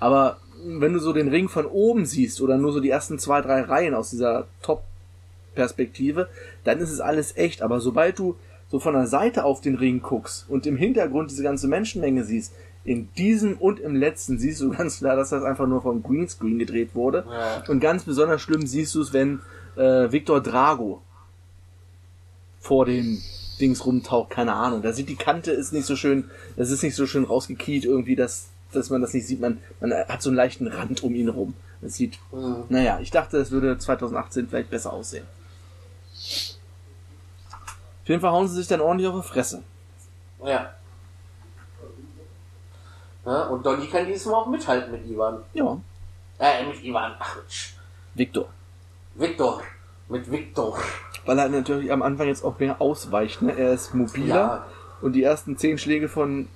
Aber wenn du so den Ring von oben siehst oder nur so die ersten zwei, drei Reihen aus dieser Top-Perspektive, dann ist es alles echt. Aber sobald du so von der Seite auf den Ring guckst und im Hintergrund diese ganze Menschenmenge siehst, in diesem und im letzten siehst du ganz klar, dass das einfach nur vom Greenscreen gedreht wurde. Ja. Und ganz besonders schlimm siehst du es, wenn äh, Victor Drago vor dem Dings rumtaucht, keine Ahnung. Da sieht die Kante ist nicht so schön, das ist nicht so schön rausgekiet irgendwie, dass, dass man das nicht sieht. Man, man hat so einen leichten Rand um ihn rum. Das sieht, Mhm. naja, ich dachte, es würde 2018 vielleicht besser aussehen. Auf jeden Fall hauen sie sich dann ordentlich auf die Fresse. ja. ja. Und Donny kann diesmal auch mithalten mit Ivan. Ja, Äh, mit Ivan, ach. Victor. Victor. Mit Victor. Weil er natürlich am Anfang jetzt auch mehr ausweicht. Ne? Er ist mobiler Ja. und die ersten zehn Schläge von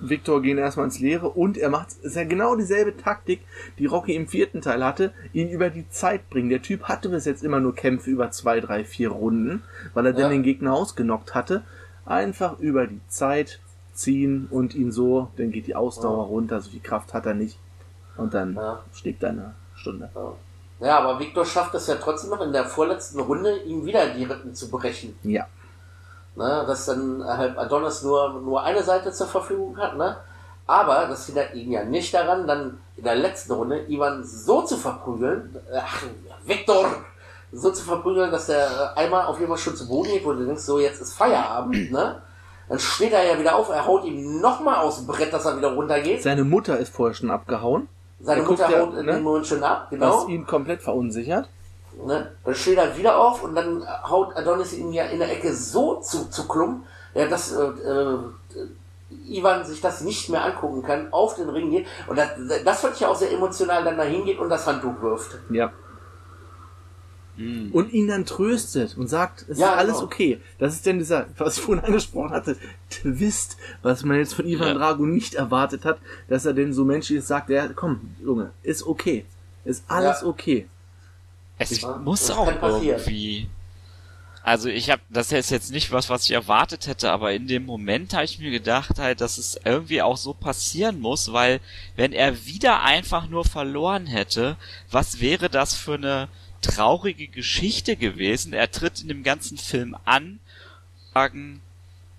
Victor gehen erstmal ins Leere und er macht, ist ja genau dieselbe Taktik, die Rocky im vierten Teil hatte, ihn über die Zeit bringen. Der Typ hatte bis jetzt immer nur Kämpfe über zwei, drei, vier Runden, weil er Ja. dann den Gegner ausgenockt hatte. Einfach über die Zeit ziehen und ihn so, dann geht die Ausdauer runter, so viel Kraft hat er nicht. Und dann Ja. schlägt er eine Stunde. Ja, aber Victor schafft es ja trotzdem noch in der vorletzten Runde, ihm wieder die Rippen zu brechen. Ja. Ne, dass dann halt Adonis nur, nur eine Seite zur Verfügung hat, ne? Aber das hindert ihn ja nicht daran, dann in der letzten Runde Ivan so zu verprügeln, ach, Victor, so zu verprügeln, dass er einmal auf jeden Fall schon zu Boden geht, wo du denkst, so jetzt ist Feierabend, ne? Dann steht er ja wieder auf, er haut ihm nochmal aus dem Brett, dass er wieder runtergeht. Seine Mutter ist vorher schon abgehauen, Seine er Mutter ja, haut in ne? dem Moment schon ab, genau. was ihn komplett verunsichert. Ne? Dann steht er wieder auf und dann haut Adonis ihn ja in der Ecke so zu, zu klump, ja, dass äh, äh, Ivan sich das nicht mehr angucken kann, auf den Ring geht. Und das, das fand ich ja auch sehr emotional, dann dahin geht und das Handtuch wirft. Ja. Und ihn dann tröstet und sagt, es Ja, ist alles genau. okay. Das ist denn dieser, was ich vorhin angesprochen hatte, Twist, was man jetzt von Ivan Ja. Drago nicht erwartet hat, dass er denn so menschlich sagt, ja, komm, Junge, ist okay. Ist alles Ja. okay. Es Ja, muss auch passieren. irgendwie. Also ich habe, das ist jetzt nicht was, was ich erwartet hätte, aber in dem Moment habe ich mir gedacht halt, dass es irgendwie auch so passieren muss, weil wenn er wieder einfach nur verloren hätte, was wäre das für eine traurige Geschichte gewesen? Er tritt in dem ganzen Film an, sagen,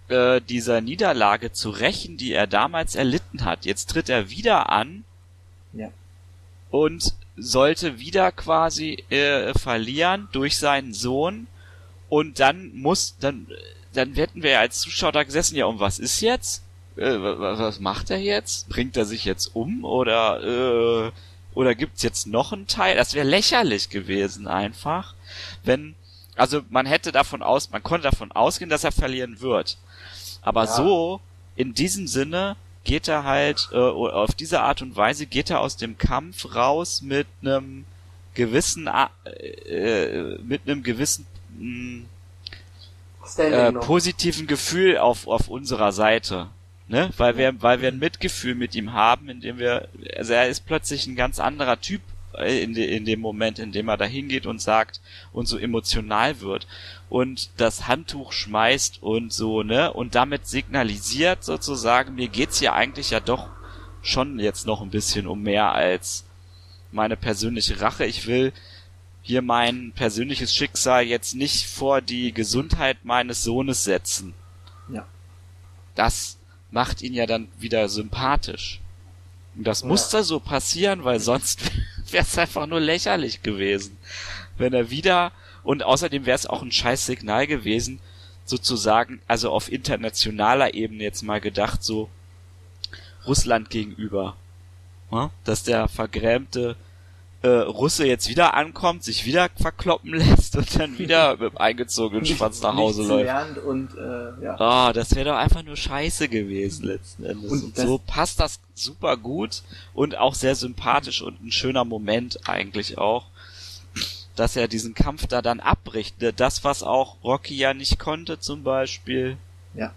äh, dieser Niederlage zu rächen, die er damals erlitten hat. Jetzt tritt er wieder an Ja. und sollte wieder quasi äh, verlieren durch seinen Sohn. Und dann muss dann dann hätten wir ja als Zuschauer da gesessen ja um was ist jetzt? Äh, wa- wa- was macht er jetzt? Bringt er sich jetzt um oder äh, oder gibt's jetzt noch einen Teil? Das wäre lächerlich gewesen einfach. Wenn also man hätte davon aus man konnte davon ausgehen dass er verlieren wird. Aber Ja. so in diesem Sinne geht er halt äh, auf diese Art und Weise geht er aus dem Kampf raus mit einem gewissen, äh, mit einem gewissen mh, äh, positiven Gefühl auf, auf unserer Seite. Ne? Weil wir, weil wir ein Mitgefühl mit ihm haben, indem wir, also er ist plötzlich ein ganz anderer Typ in, de, in dem Moment, in dem er da hingeht und sagt und so emotional wird und das Handtuch schmeißt und so, ne? Und damit signalisiert sozusagen, mir geht's hier eigentlich ja doch schon jetzt noch ein bisschen um mehr als meine persönliche Rache. Ich will hier mein persönliches Schicksal jetzt nicht vor die Gesundheit meines Sohnes setzen. Ja. Das macht ihn ja dann wieder sympathisch. Und das Ja. muss da so passieren, weil sonst wäre es einfach nur lächerlich gewesen. Wenn er wieder, und außerdem wäre es auch ein scheiß Signal gewesen, sozusagen, also auf internationaler Ebene jetzt mal gedacht, so Russland gegenüber. Ja? Dass der vergrämte äh, Russe jetzt wieder ankommt, sich wieder verkloppen lässt und dann wieder mit dem eingezogenen Schwanz nach Hause läuft. lernt und äh, ja. Ah, das wäre doch einfach nur scheiße gewesen letzten Endes. Und Und, so passt das super gut und auch sehr sympathisch und ein schöner Moment eigentlich auch, dass er diesen Kampf da dann abbricht. Das, was auch Rocky ja nicht konnte zum Beispiel. Ja.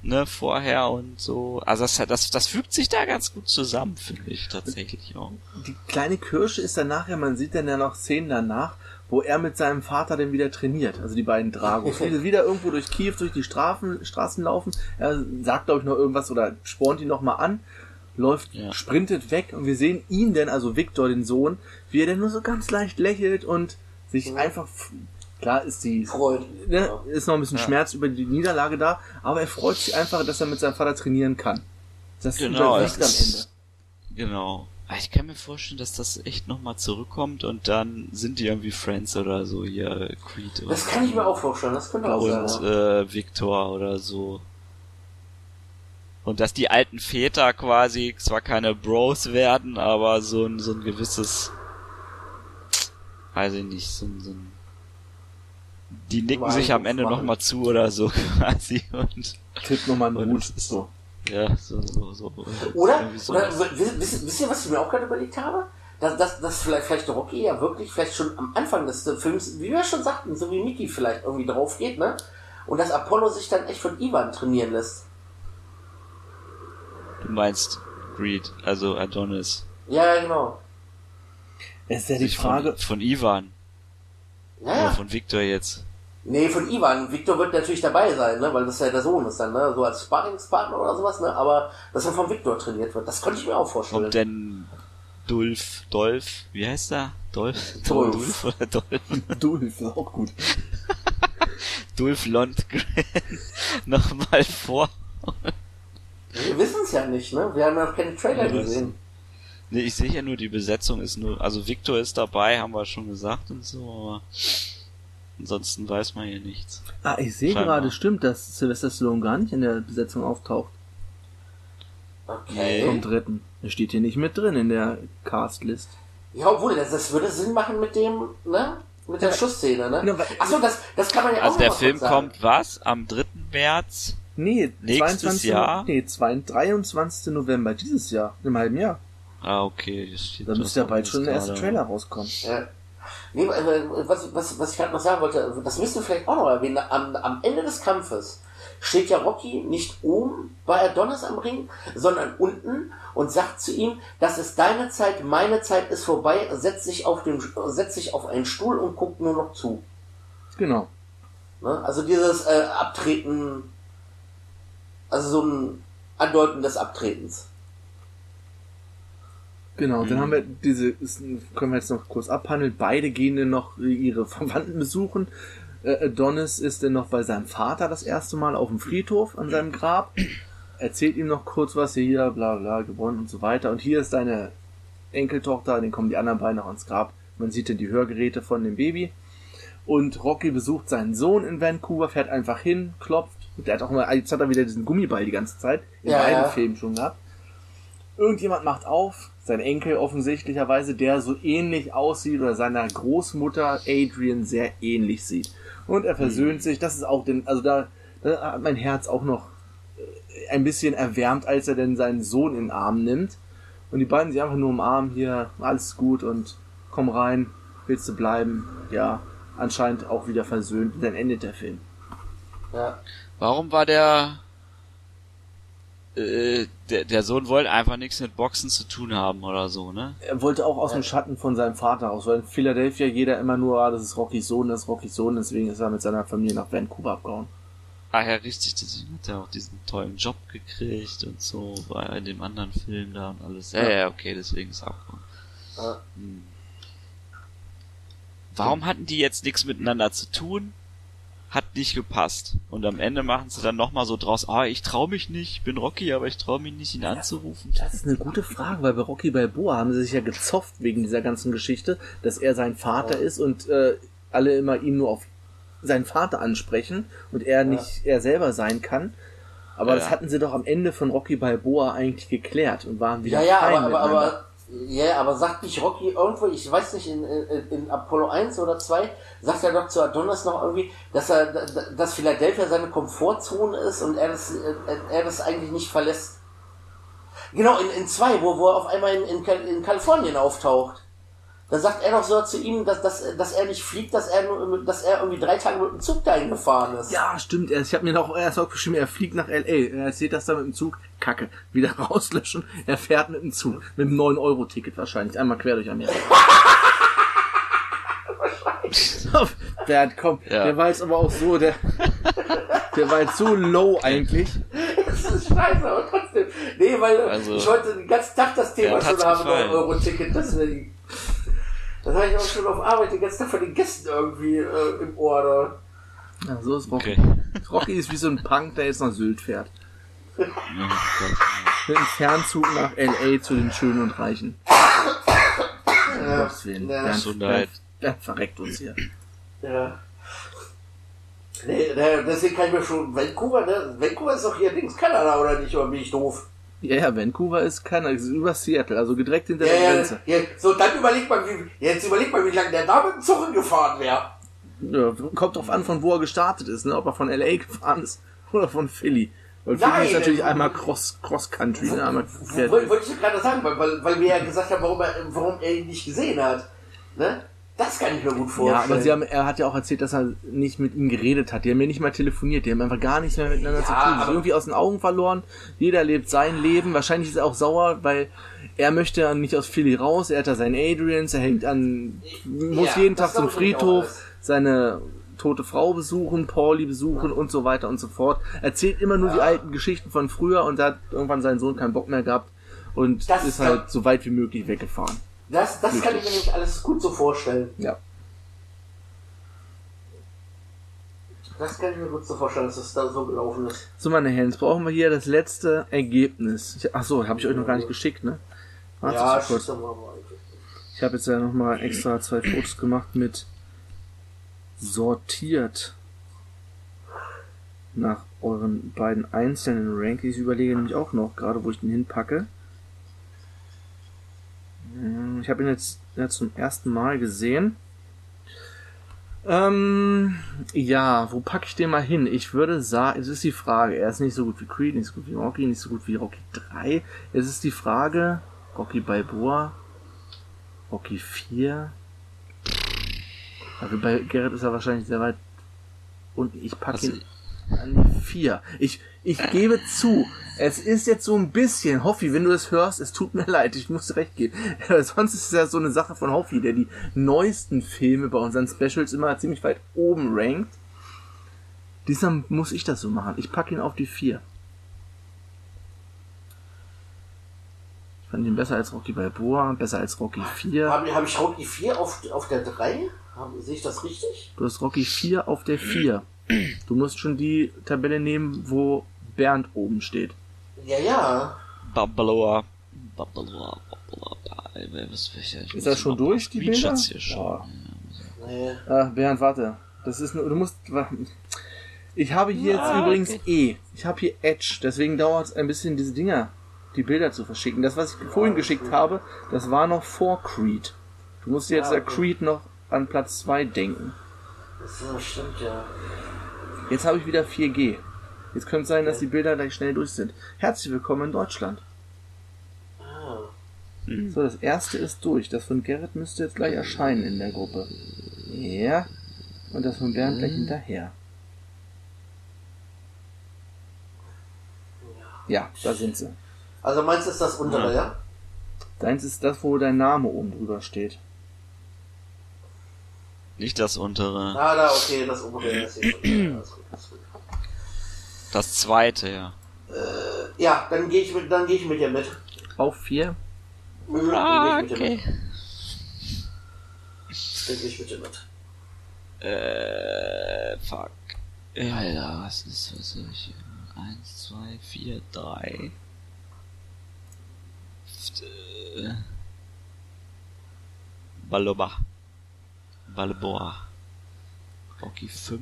Ne, vorher und so. Also das, das, das fügt sich da ganz gut zusammen, finde ich tatsächlich auch. Die kleine Kirsche ist dann nachher, man sieht dann ja noch Szenen danach, wo er mit seinem Vater dann wieder trainiert. Also die beiden Dragos. Die wieder irgendwo durch Kiew, durch die Straßen, Straßen laufen. Er sagt, glaube ich, noch irgendwas oder spornt ihn noch mal an, läuft, Ja. sprintet weg und wir sehen ihn denn, also Victor, den Sohn, wie er dann nur so ganz leicht lächelt und sich Mhm. einfach, klar ist die, Freud. ne, ist noch ein bisschen Ja. Schmerz über die Niederlage da, aber er freut sich einfach, dass er mit seinem Vater trainieren kann. Das Genau, überwiegt es am Ende. Genau. Ah, Ich kann mir vorstellen, dass das echt nochmal zurückkommt und dann sind die irgendwie Friends oder so hier, Creed oder Das kann ich mir auch vorstellen, das könnte auch und sein. äh, Victor oder so. Und dass die alten Väter quasi zwar keine Bros werden, aber so ein, so ein gewisses, weiß ich nicht, so ein, so ein die nicken sich am Ende nochmal zu oder so quasi und Tipp nochmal einen Hut. So. ja, so, so, so. Oder, so oder was. wisst, wisst, wisst ihr, was ich mir auch gerade überlegt habe? Dass, dass, dass vielleicht, vielleicht Rocky ja wirklich vielleicht schon am Anfang des Films, wie wir schon sagten, so wie Mickey vielleicht irgendwie drauf geht, ne? Und dass Apollo sich dann echt von Ivan trainieren lässt. Du meinst Greed, also Adonis. Ja, genau. Es ist ja die Frage, Von, von Ivan. Ja, Oder ja. von Victor jetzt. Nee, von Ivan. Victor wird natürlich dabei sein, ne? Weil das ja der Sohn ist dann, ne? So als Sparringspartner oder sowas, ne? Aber dass er von Victor trainiert wird, das könnte ich mir auch vorstellen. Kommt denn Dulf, Dolph, wie heißt er? Dolph? Dolph. Dulf oder Dolph? Dulf ist auch gut. Dulf Lundgren nochmal vor. Wir wissen es ja nicht, ne? Wir haben ja noch keine Trailer Ja, gesehen. Nee, ich sehe ja nur, die Besetzung ist nur, also Victor ist dabei, haben wir schon gesagt und so, aber ansonsten weiß man hier nichts. Ah, ich sehe gerade, stimmt, dass Sylvester Stallone gar nicht in der Besetzung auftaucht. Okay. Vom dritten. Er steht hier nicht mit drin in der Castlist. Ja, obwohl, das, das würde Sinn machen mit dem, ne? Mit der Schussszene, ne? Genau, weil- Achso, das, das kann man ja auch Also der Film sagen. kommt was? Am 3. März? Nee, Nächstes 22. Jahr? Nee, 22, 23. November dieses Jahr, im halben Jahr. Ah, okay. Da müsste ja bald schon der erste. Trailer rauskommen. Ja. Nee, äh, was, was, was ich gerade noch sagen wollte, das müssen wir vielleicht auch noch erwähnen. Am, am Ende des Kampfes steht ja Rocky nicht oben bei Adonis am Ring, sondern unten und sagt zu ihm, das ist deine Zeit, meine Zeit ist vorbei, setz dich auf, den, setz dich auf einen Stuhl und guck nur noch zu. Genau. Ne? Also dieses äh, Abtreten, also so ein Andeuten des Abtretens. Genau, dann Mhm. haben wir diese, können wir jetzt noch kurz abhandeln. Beide gehen dann noch ihre Verwandten besuchen. Äh, Adonis ist dann noch bei seinem Vater das erste Mal auf dem Friedhof an seinem Grab. Erzählt ihm noch kurz was hier, bla bla, gewonnen und so weiter. Und hier ist deine Enkeltochter, dann kommen die anderen beiden noch ans Grab. Man sieht dann die Hörgeräte von dem Baby. Und Rocky besucht seinen Sohn in Vancouver, fährt einfach hin, klopft. Der hat auch mal, jetzt hat er wieder diesen Gummiball die ganze Zeit. In Ja, beiden ja. Filmen schon gehabt. Irgendjemand macht auf, sein Enkel offensichtlicherweise, der so ähnlich aussieht oder seiner Großmutter Adrian sehr ähnlich sieht. Und er versöhnt sich, das ist auch den, also da, da hat mein Herz auch noch äh, ein bisschen erwärmt, als er denn seinen Sohn in den Arm nimmt. Und die beiden sich einfach nur umarmen hier, alles gut und komm rein, willst du bleiben? Ja, anscheinend auch wieder versöhnt. Dann endet der Film. Ja. Warum war der, äh, der, der Sohn wollte einfach nichts mit Boxen zu tun haben oder so, ne? Er wollte auch aus dem Schatten von seinem Vater raus, weil in Philadelphia jeder immer nur, ah, das ist Rockys Sohn, das ist Rockys Sohn, deswegen ist er mit seiner Familie nach Vancouver abgehauen. Ah ja, richtig, deswegen hat er auch diesen tollen Job gekriegt und so, war in dem anderen Film da und alles. Ja, ja, okay, deswegen ist er abgehauen. Ja. Hm. Warum hatten die jetzt nichts miteinander zu tun? Hat nicht gepasst. Und am Ende machen sie dann nochmal so draus, ah, ich trau mich nicht, ich bin Rocky, aber ich trau mich nicht, ihn anzurufen. Das ist eine gute Frage, weil bei Rocky Balboa haben sie sich ja gezofft wegen dieser ganzen Geschichte, dass er sein Vater ist und äh, alle immer ihn nur auf seinen Vater ansprechen und er nicht er selber sein kann. Aber Ja. das hatten sie doch am Ende von Rocky Balboa eigentlich geklärt und waren wieder Ja, ja, fein aber, aber, miteinander. aber, ja, aber sagt nicht Rocky irgendwo, ich weiß nicht, in, in, in Apollo 1 oder 2, sagt er doch zu Adonis noch irgendwie, dass er, dass Philadelphia seine Komfortzone ist und er das, er das eigentlich nicht verlässt. Genau, in, in 2, wo, wo er auf einmal in, in, in Kalifornien auftaucht. Da sagt er doch so zu ihm, dass, dass, dass er nicht fliegt, dass er, nur, dass er irgendwie drei Tage mit dem Zug dahin gefahren ist. Ja, stimmt. er- Ich habe mir noch erst aufgeschrieben, er fliegt nach L.A. Er erzählt das da mit dem Zug. Kacke. Wieder rauslöschen. Er fährt mit dem Zug. Mit einem 9-Euro-Ticket wahrscheinlich. Einmal quer durch Amerika. Bernd, komm. Ja. Der war jetzt aber auch so, der, der war jetzt so low eigentlich. Das ist scheiße, aber trotzdem. Nee, weil Also- ich wollte den ganzen Tag das Thema schon haben, gefallen. Euro-Ticket, deswegen. Das habe ich auch schon auf Arbeit den ganzen Tag von den Gästen irgendwie äh, im Ohr. Da. Ja, so ist Rocky. Okay. Rocky ist wie so ein Punk, der jetzt nach Sylt fährt. Mit einem Fernzug nach L.A. zu den Schönen und Reichen. Willen. Ja. Bernd, Gesundheit. Bernd, Bernd verreckt uns hier. Ja. Nee, nee, deswegen kann ich mir schon. Vancouver, ne? Vancouver ist doch hier links Kanada, oder nicht? Oder bin ich doof? Ja, ja, Vancouver ist keiner, ist über Seattle, also direkt hinter Ja, der ja, Grenze. ja. So, dann überlegt man, wie, jetzt überlegt man, wie lange der da mit dem Zug gefahren wäre. Ja, kommt drauf an, von wo er gestartet ist, ne? ob er von LA gefahren ist oder von Philly. Weil Philly Nein, ist natürlich äh, einmal Cross, Cross Country, ne? einmal Wollte ich gerade sagen, weil, weil, weil wir ja gesagt haben, warum er, warum er ihn nicht gesehen hat. Ne? Das kann ich mir gut vorstellen. Ja, aber sie haben, er hat ja auch erzählt, dass er nicht mit ihm geredet hat. Die haben ja nicht mal telefoniert, die haben einfach gar nichts mehr miteinander zu Ja, tun. Ist aber- irgendwie aus den Augen verloren. Jeder lebt sein Leben. Wahrscheinlich ist er auch sauer, weil er möchte ja nicht aus Philly raus. Er hat da seinen Adrians, er hängt an, muss Ja, jeden Tag zum Friedhof, seine tote Frau besuchen, Pauli besuchen und so weiter und so fort. Erzählt immer nur die alten Geschichten von früher und da hat irgendwann sein Sohn keinen Bock mehr gehabt und Das ist halt so weit wie möglich weggefahren. Das, das kann ich mir nämlich alles gut so vorstellen. Ja. Das kann ich mir gut so vorstellen, dass es da so gelaufen ist. So, meine jetzt brauchen wir hier das letzte Ergebnis. Ich, ach so, habe ich euch noch gar nicht geschickt, ne? Warte ja, so kurz. Ich habe jetzt ja noch mal extra zwei Fotos gemacht mit sortiert nach euren beiden einzelnen Rankings. Ich überlege nämlich auch noch, gerade wo ich den hinpacke. Hm, Ich habe ihn jetzt ja, zum ersten Mal gesehen. Ähm, ja, wo packe ich den mal hin? Ich würde sagen, es ist die Frage, er ist nicht so gut wie Creed, nicht so gut wie Rocky, nicht so gut wie Rocky 3. Es ist die Frage, Rocky Balboa, Rocky 4. Also bei Gerrit ist er wahrscheinlich sehr weit unten. Ich packe Also- ihn an die 4. Ich, ich gebe zu, es ist jetzt so ein bisschen, Hoffi, wenn du es hörst, es tut mir leid, ich muss recht geben. Sonst ist es ja so eine Sache von Hoffi, der die neuesten Filme bei unseren Specials immer ziemlich weit oben rankt. Diesmal muss ich das so machen. Ich packe ihn auf die 4. Ich fand ihn besser als Rocky Balboa, besser als Rocky 4. Habe hab ich Rocky 4 auf, auf der 3? Hab, sehe ich das richtig? Du hast Rocky 4 auf der 4. Du musst schon die Tabelle nehmen, wo Bernd oben steht. Ja, ja. Babaloa. Babaloa. Babaloa. Was, Ist das schon durch, die Bilder? hier schon. Boah. Nee. Ach, Bernd, warte. Das ist nur, du musst, ich habe hier jetzt Ja, übrigens okay. E. Ich habe hier Edge, deswegen dauert es ein bisschen, diese Dinger, die Bilder zu verschicken. Das, was ich vorhin geschickt habe, das war noch vor Creed. Du musst dir jetzt Ja, der okay. Creed noch an Platz 2 denken. Das stimmt ja. Jetzt habe ich wieder 4G. Jetzt könnte es sein, dass die Bilder gleich schnell durch sind. Herzlich willkommen in Deutschland. Ah. So, das erste ist durch. Das von Gerrit müsste jetzt gleich erscheinen in der Gruppe. Ja. Und das von Bernd gleich hinterher. Ja, da sind sie. Also meinst du, ist das untere, ja? Deins ist das, wo dein Name oben drüber steht. Nicht das untere. Ah, da, okay, das obere ist hier. schon. Ja, alles gut, alles gut. Das zweite, ja. Ja, dann gehe ich, mit- dann geh ich mit dir mit. Auf vier. Mhm, Ah, dann geh ich mit dir okay. mit. Dann geh ich mit dir mit. Äh, fuck. Ja, Alter, was ist, was soll ich hier? Eins, zwei, vier, drei. Pft, äh. Baloba. Balboa. Rocky 5.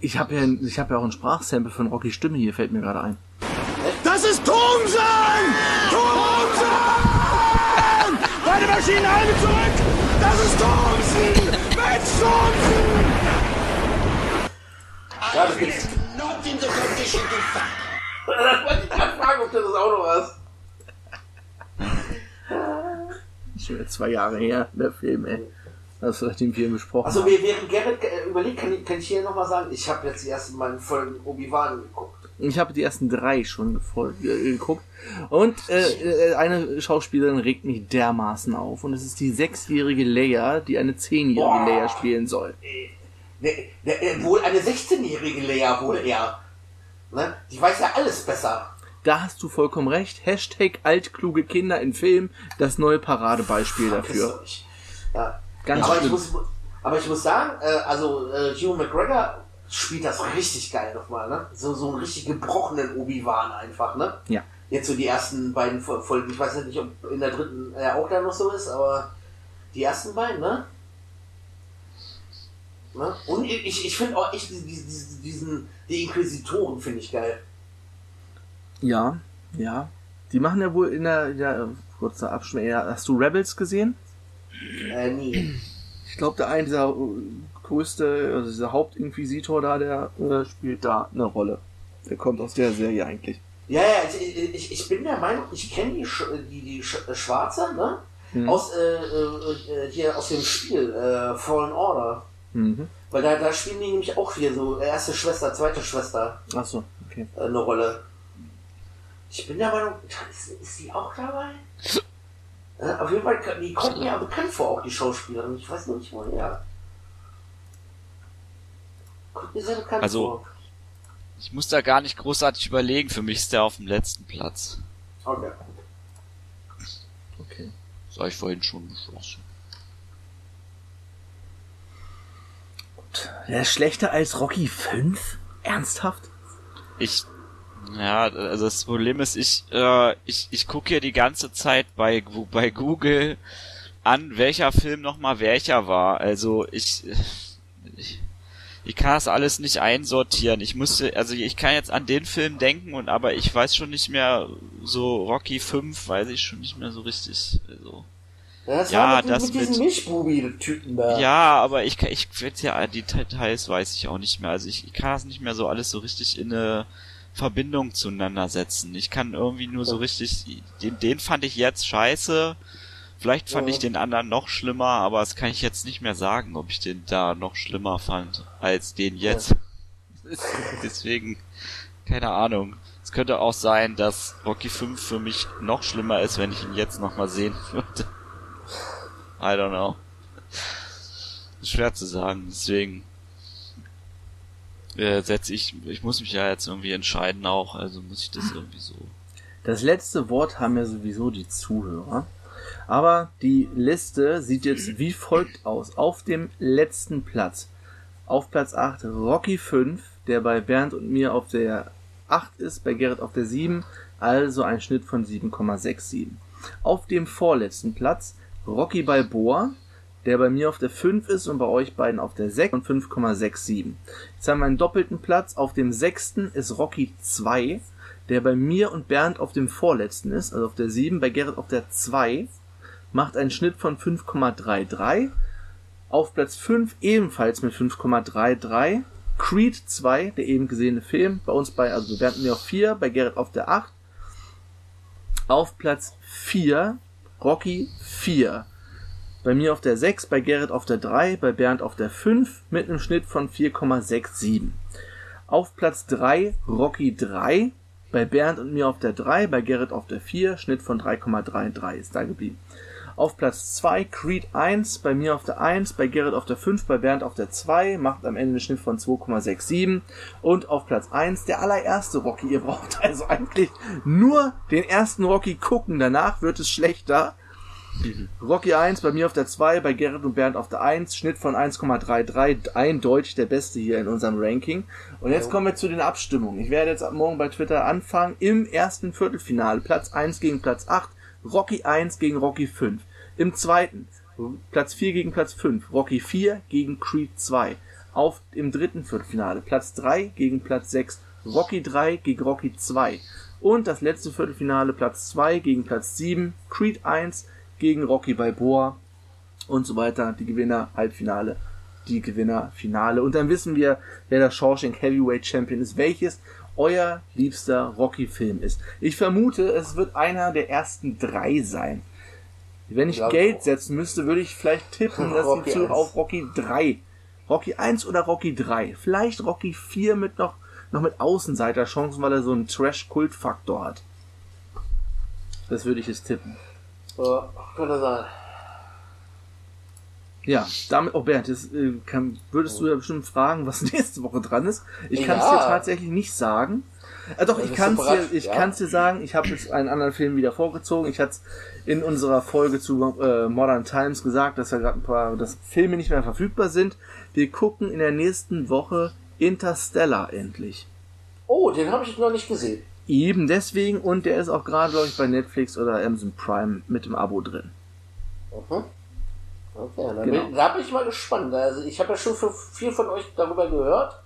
Ich habe ja, ich hab ja auch ein Sprachsample von Rocky Stimme hier, fällt mir gerade ein. Das ist Thomsen! Thomsen! Beide Maschinen halten zurück! Das ist Thomsen! Mensch, Thomsen! Ja, das gibt's. Not in the condition to fight. Da wollte ich gerade fragen, ob du das auch noch hast. Schon wieder zwei Jahre her, der Film, ey. Hast du den Film besprochen? Also während Gerrit äh, überlegt, kann ich, kann ich hier nochmal sagen, ich habe jetzt die ersten beiden Folgen Obi-Wan geguckt. Ich habe die ersten drei schon äh, geguckt. Und äh, äh, eine Schauspielerin regt mich dermaßen auf. Und es ist die sechsjährige Leia, die eine zehnjährige. Leia spielen soll. Ne, ne, äh, wohl eine 16-jährige Leia, wohl eher. Ne? Die weiß ja alles besser. Da hast du vollkommen recht. Hashtag altkluge Kinder in Film, das neue Paradebeispiel Vergiss dafür. Ja. Ganz aber, ich muss, aber ich muss sagen, äh, also äh, Hugh McGregor spielt das richtig geil nochmal, ne? So, so einen richtig gebrochenen Obi-Wan einfach, ne? Ja. Jetzt so die ersten beiden Fol- Folgen. Ich weiß nicht, ob in der dritten äh, auch da noch so ist, aber die ersten beiden, ne? ne? Und ich, ich finde auch echt diesen, diesen, die Inquisitoren finde ich geil. Ja, ja. Die machen ja wohl in der, ja, kurzer Abschnitt, ja, hast du Rebels gesehen? Äh, nie. Ich glaube, der eine, dieser äh, größte, also dieser Hauptinquisitor da, der äh, spielt da eine Rolle. Der kommt aus der Serie eigentlich. Ja, ja, ich, ich, ich bin der Meinung, ich kenne die, Sch- die, die Sch- äh, Schwarze, ne? Aus, äh, äh, äh, hier aus dem Spiel, äh, Fallen Order. Mhm. Weil da, da spielen die nämlich auch hier so erste Schwester, zweite Schwester Achso, okay. äh, eine Rolle. Ich bin der Meinung, ist, ist die auch dabei? Äh, auf jeden Fall, die kommt mir ja bekannt vor, auch die Schauspielerin. Ich weiß nur nicht woher. Kommt mir sehr bekannt Also- vor. Ich muss da gar nicht großartig überlegen, für mich ist der auf dem letzten Platz. Okay. okay. Das habe ich vorhin schon beschlossen. Der ist schlechter als Rocky 5? Ernsthaft? Ich, ja, also das Problem ist, ich, äh, ich, ich gucke ja die ganze Zeit bei, bei Google an, welcher Film nochmal welcher war. Also ich, ich, ich kann das alles nicht einsortieren. Ich musste, also ich kann jetzt an den Film denken und aber ich weiß schon nicht mehr, so Rocky 5 weiß ich schon nicht mehr so richtig. Also. Ja, das Ja, mit, das mit Milchbubi-Typen da. Ja, aber ich, kann- ich jetzt ja die Details weiß ich auch nicht mehr. Also ich, ich kann das nicht mehr so alles so richtig in eine Verbindung zueinander setzen. Ich kann irgendwie nur so richtig, den, den fand ich jetzt scheiße. Vielleicht fand Ja. ich den anderen noch schlimmer, aber das kann ich jetzt nicht mehr sagen, ob ich den da noch schlimmer fand als den jetzt. Deswegen, keine Ahnung. Es könnte auch sein, dass Rocky 5 für mich noch schlimmer ist, wenn ich ihn jetzt nochmal sehen würde. I don't know. Schwer zu sagen, deswegen äh, setze ich, ich muss mich ja jetzt irgendwie entscheiden auch, also muss ich das irgendwie so. Das letzte Wort haben ja sowieso die Zuhörer. Aber die Liste sieht jetzt wie folgt aus. Auf dem letzten Platz. Auf Platz 8 Rocky 5, der bei Bernd und mir auf der 8 ist, bei Gerrit auf der 7, also ein Schnitt von 7,67. Auf dem vorletzten Platz Rocky Balboa, der bei mir auf der 5 ist und bei euch beiden auf der 6 und 5,67. Jetzt haben wir einen doppelten Platz. Auf dem sechsten ist Rocky 2, der bei mir und Bernd auf dem vorletzten ist, also auf der 7, bei Gerrit auf der 2, macht einen Schnitt von 5,33. Auf Platz 5 ebenfalls mit 5,33. Creed 2, der eben gesehene Film, bei uns bei, also Bernd und mir auf 4, bei Gerrit auf der 8. Auf Platz 4 Rocky 4. Bei mir auf der 6, bei Gerrit auf der 3, bei Bernd auf der 5 mit einem Schnitt von 4,67. Auf Platz 3 Rocky 3, bei Bernd und mir auf der 3, bei Gerrit auf der 4, Schnitt von 3,33 ist da geblieben. Auf Platz 2 Creed 1, bei mir auf der 1, bei Gerrit auf der 5, bei Bernd auf der 2, macht am Ende einen Schnitt von 2,67. Und auf Platz 1 der allererste Rocky. Ihr braucht also eigentlich nur den ersten Rocky gucken, danach wird es schlechter. Rocky 1 bei mir auf der 2, bei Gerrit und Bernd auf der 1, Schnitt von 1,33, eindeutig der beste hier in unserem Ranking. Und jetzt kommen wir zu den Abstimmungen. Ich werde jetzt ab morgen bei Twitter anfangen. Im ersten Viertelfinale, Platz 1 gegen Platz 8, Rocky 1 gegen Rocky 5. Im zweiten, Platz 4 gegen Platz 5, Rocky 4 gegen Creed 2. Auf im dritten Viertelfinale, Platz 3 gegen Platz 6, Rocky 3 gegen Rocky 2. Und das letzte Viertelfinale, Platz 2 gegen Platz 7, Creed 1 gegen Rocky Balboa und so weiter. Die Gewinner Halbfinale, die Gewinner Finale. Und dann wissen wir, wer der Shawshank Heavyweight Champion ist, welches euer liebster Rocky-Film ist. Ich vermute, es wird einer der ersten drei sein. Wenn ich Ja, Geld setzen müsste, würde ich vielleicht tippen, dass Rocky die 1. auf Rocky 3. Rocky 1 oder Rocky 3. Vielleicht Rocky 4 mit noch, noch mit Außenseiterchancen, weil er so einen Trash-Kult-Faktor hat. Das würde ich jetzt tippen. Ja, könnte sein. Ja, damit, oh Bernd, jetzt, äh, kann, würdest du ja bestimmt fragen, was nächste Woche dran ist. Ich kann es dir tatsächlich nicht sagen. Äh, doch, Das ich kann es dir, ich ja. kann's dir sagen, ich habe jetzt einen anderen Film wieder vorgezogen. Ich hatte es in unserer Folge zu äh, Modern Times gesagt, dass ja gerade ein paar dass Filme nicht mehr verfügbar sind. Wir gucken in der nächsten Woche Interstellar endlich. Oh, den habe ich noch nicht gesehen. Eben deswegen und der ist auch gerade, glaube ich, bei Netflix oder Amazon Prime mit dem Abo drin. Mhm. Okay, dann Genau. bin, da bin ich mal gespannt. Also ich habe ja schon viel von euch darüber gehört.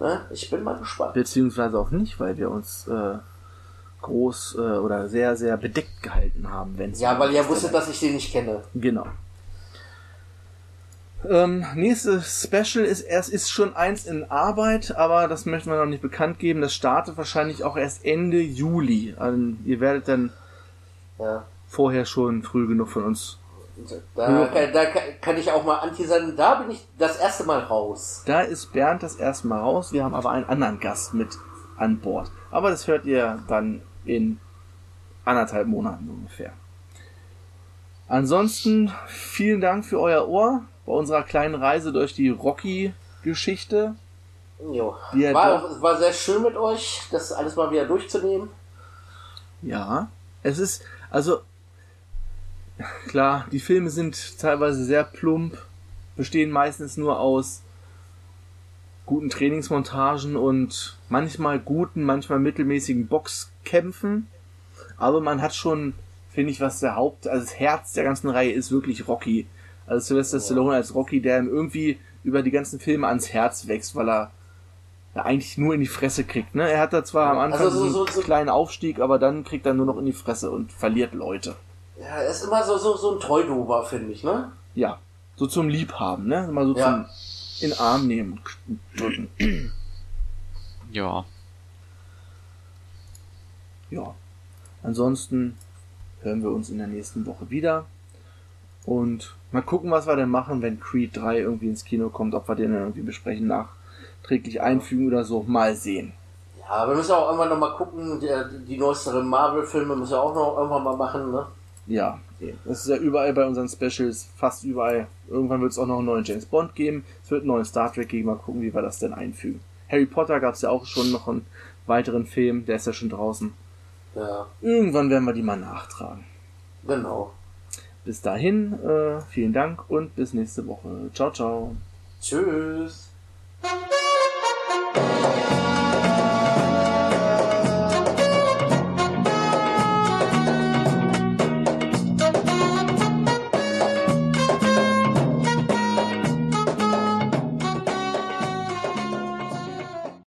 Ne? Ich bin mal gespannt. beziehungsweise auch nicht, weil wir uns äh, groß äh, oder sehr, sehr bedeckt gehalten haben, wenn Ja, weil ihr wusstet, dass ich den nicht kenne. Genau. Ähm, nächstes Special ist, es ist schon eins in Arbeit, aber das möchten wir noch nicht bekannt geben. Das startet wahrscheinlich auch erst Ende Juli. Also, ihr werdet dann Ja. vorher schon früh genug von uns. Da, kann, da kann- ich auch mal anti sein. Da bin ich das erste Mal raus. Da ist Bernd das erste Mal raus. Wir haben aber einen anderen Gast mit an Bord. Aber das hört ihr dann in anderthalb Monaten ungefähr. Ansonsten vielen Dank für euer Ohr bei unserer kleinen Reise durch die Rocky-Geschichte. Jo. Ja, war, war sehr schön mit euch, das alles mal wieder durchzunehmen. Ja, es ist, also, klar, die Filme sind teilweise sehr plump, bestehen meistens nur aus guten Trainingsmontagen und manchmal guten, manchmal mittelmäßigen Boxkämpfen. Aber man hat schon, finde ich, was der Haupt, also das Herz der ganzen Reihe ist wirklich Rocky. Also Sylvester Stallone als Rocky, der ihm irgendwie über die ganzen Filme ans Herz wächst, weil er ja, eigentlich nur in die Fresse kriegt. Ne? Er hat da zwar am Anfang Also so- so- so- kleinen Aufstieg, aber dann kriegt er nur noch in die Fresse und verliert Leute. Ja, er ist immer so, so, so ein Treudober, finde ich, ne? Ja, so zum Liebhaben, ne? Mal so Ja. zum in den Arm nehmen und drücken. Ja. Ja. Ansonsten hören wir uns in der nächsten Woche wieder. Und mal gucken, was wir denn machen, wenn Creed 3 irgendwie ins Kino kommt, ob wir den dann irgendwie besprechen, nachträglich einfügen oder so. Mal sehen. Ja, wir müssen auch irgendwann noch mal gucken, die, die neuesteren Marvel-Filme müssen wir auch noch irgendwann mal machen, ne? Ja, das ist ja überall bei unseren Specials, fast überall. Irgendwann wird es auch noch einen neuen James Bond geben. Es wird einen neuen Star Trek geben. Mal gucken, wie wir das denn einfügen. Harry Potter gab es ja auch schon noch einen weiteren Film. Der ist ja schon draußen. Ja, Irgendwann werden wir die mal nachtragen. genau. Bis dahin, äh, vielen Dank und bis nächste Woche. Ciao, ciao. Tschüss.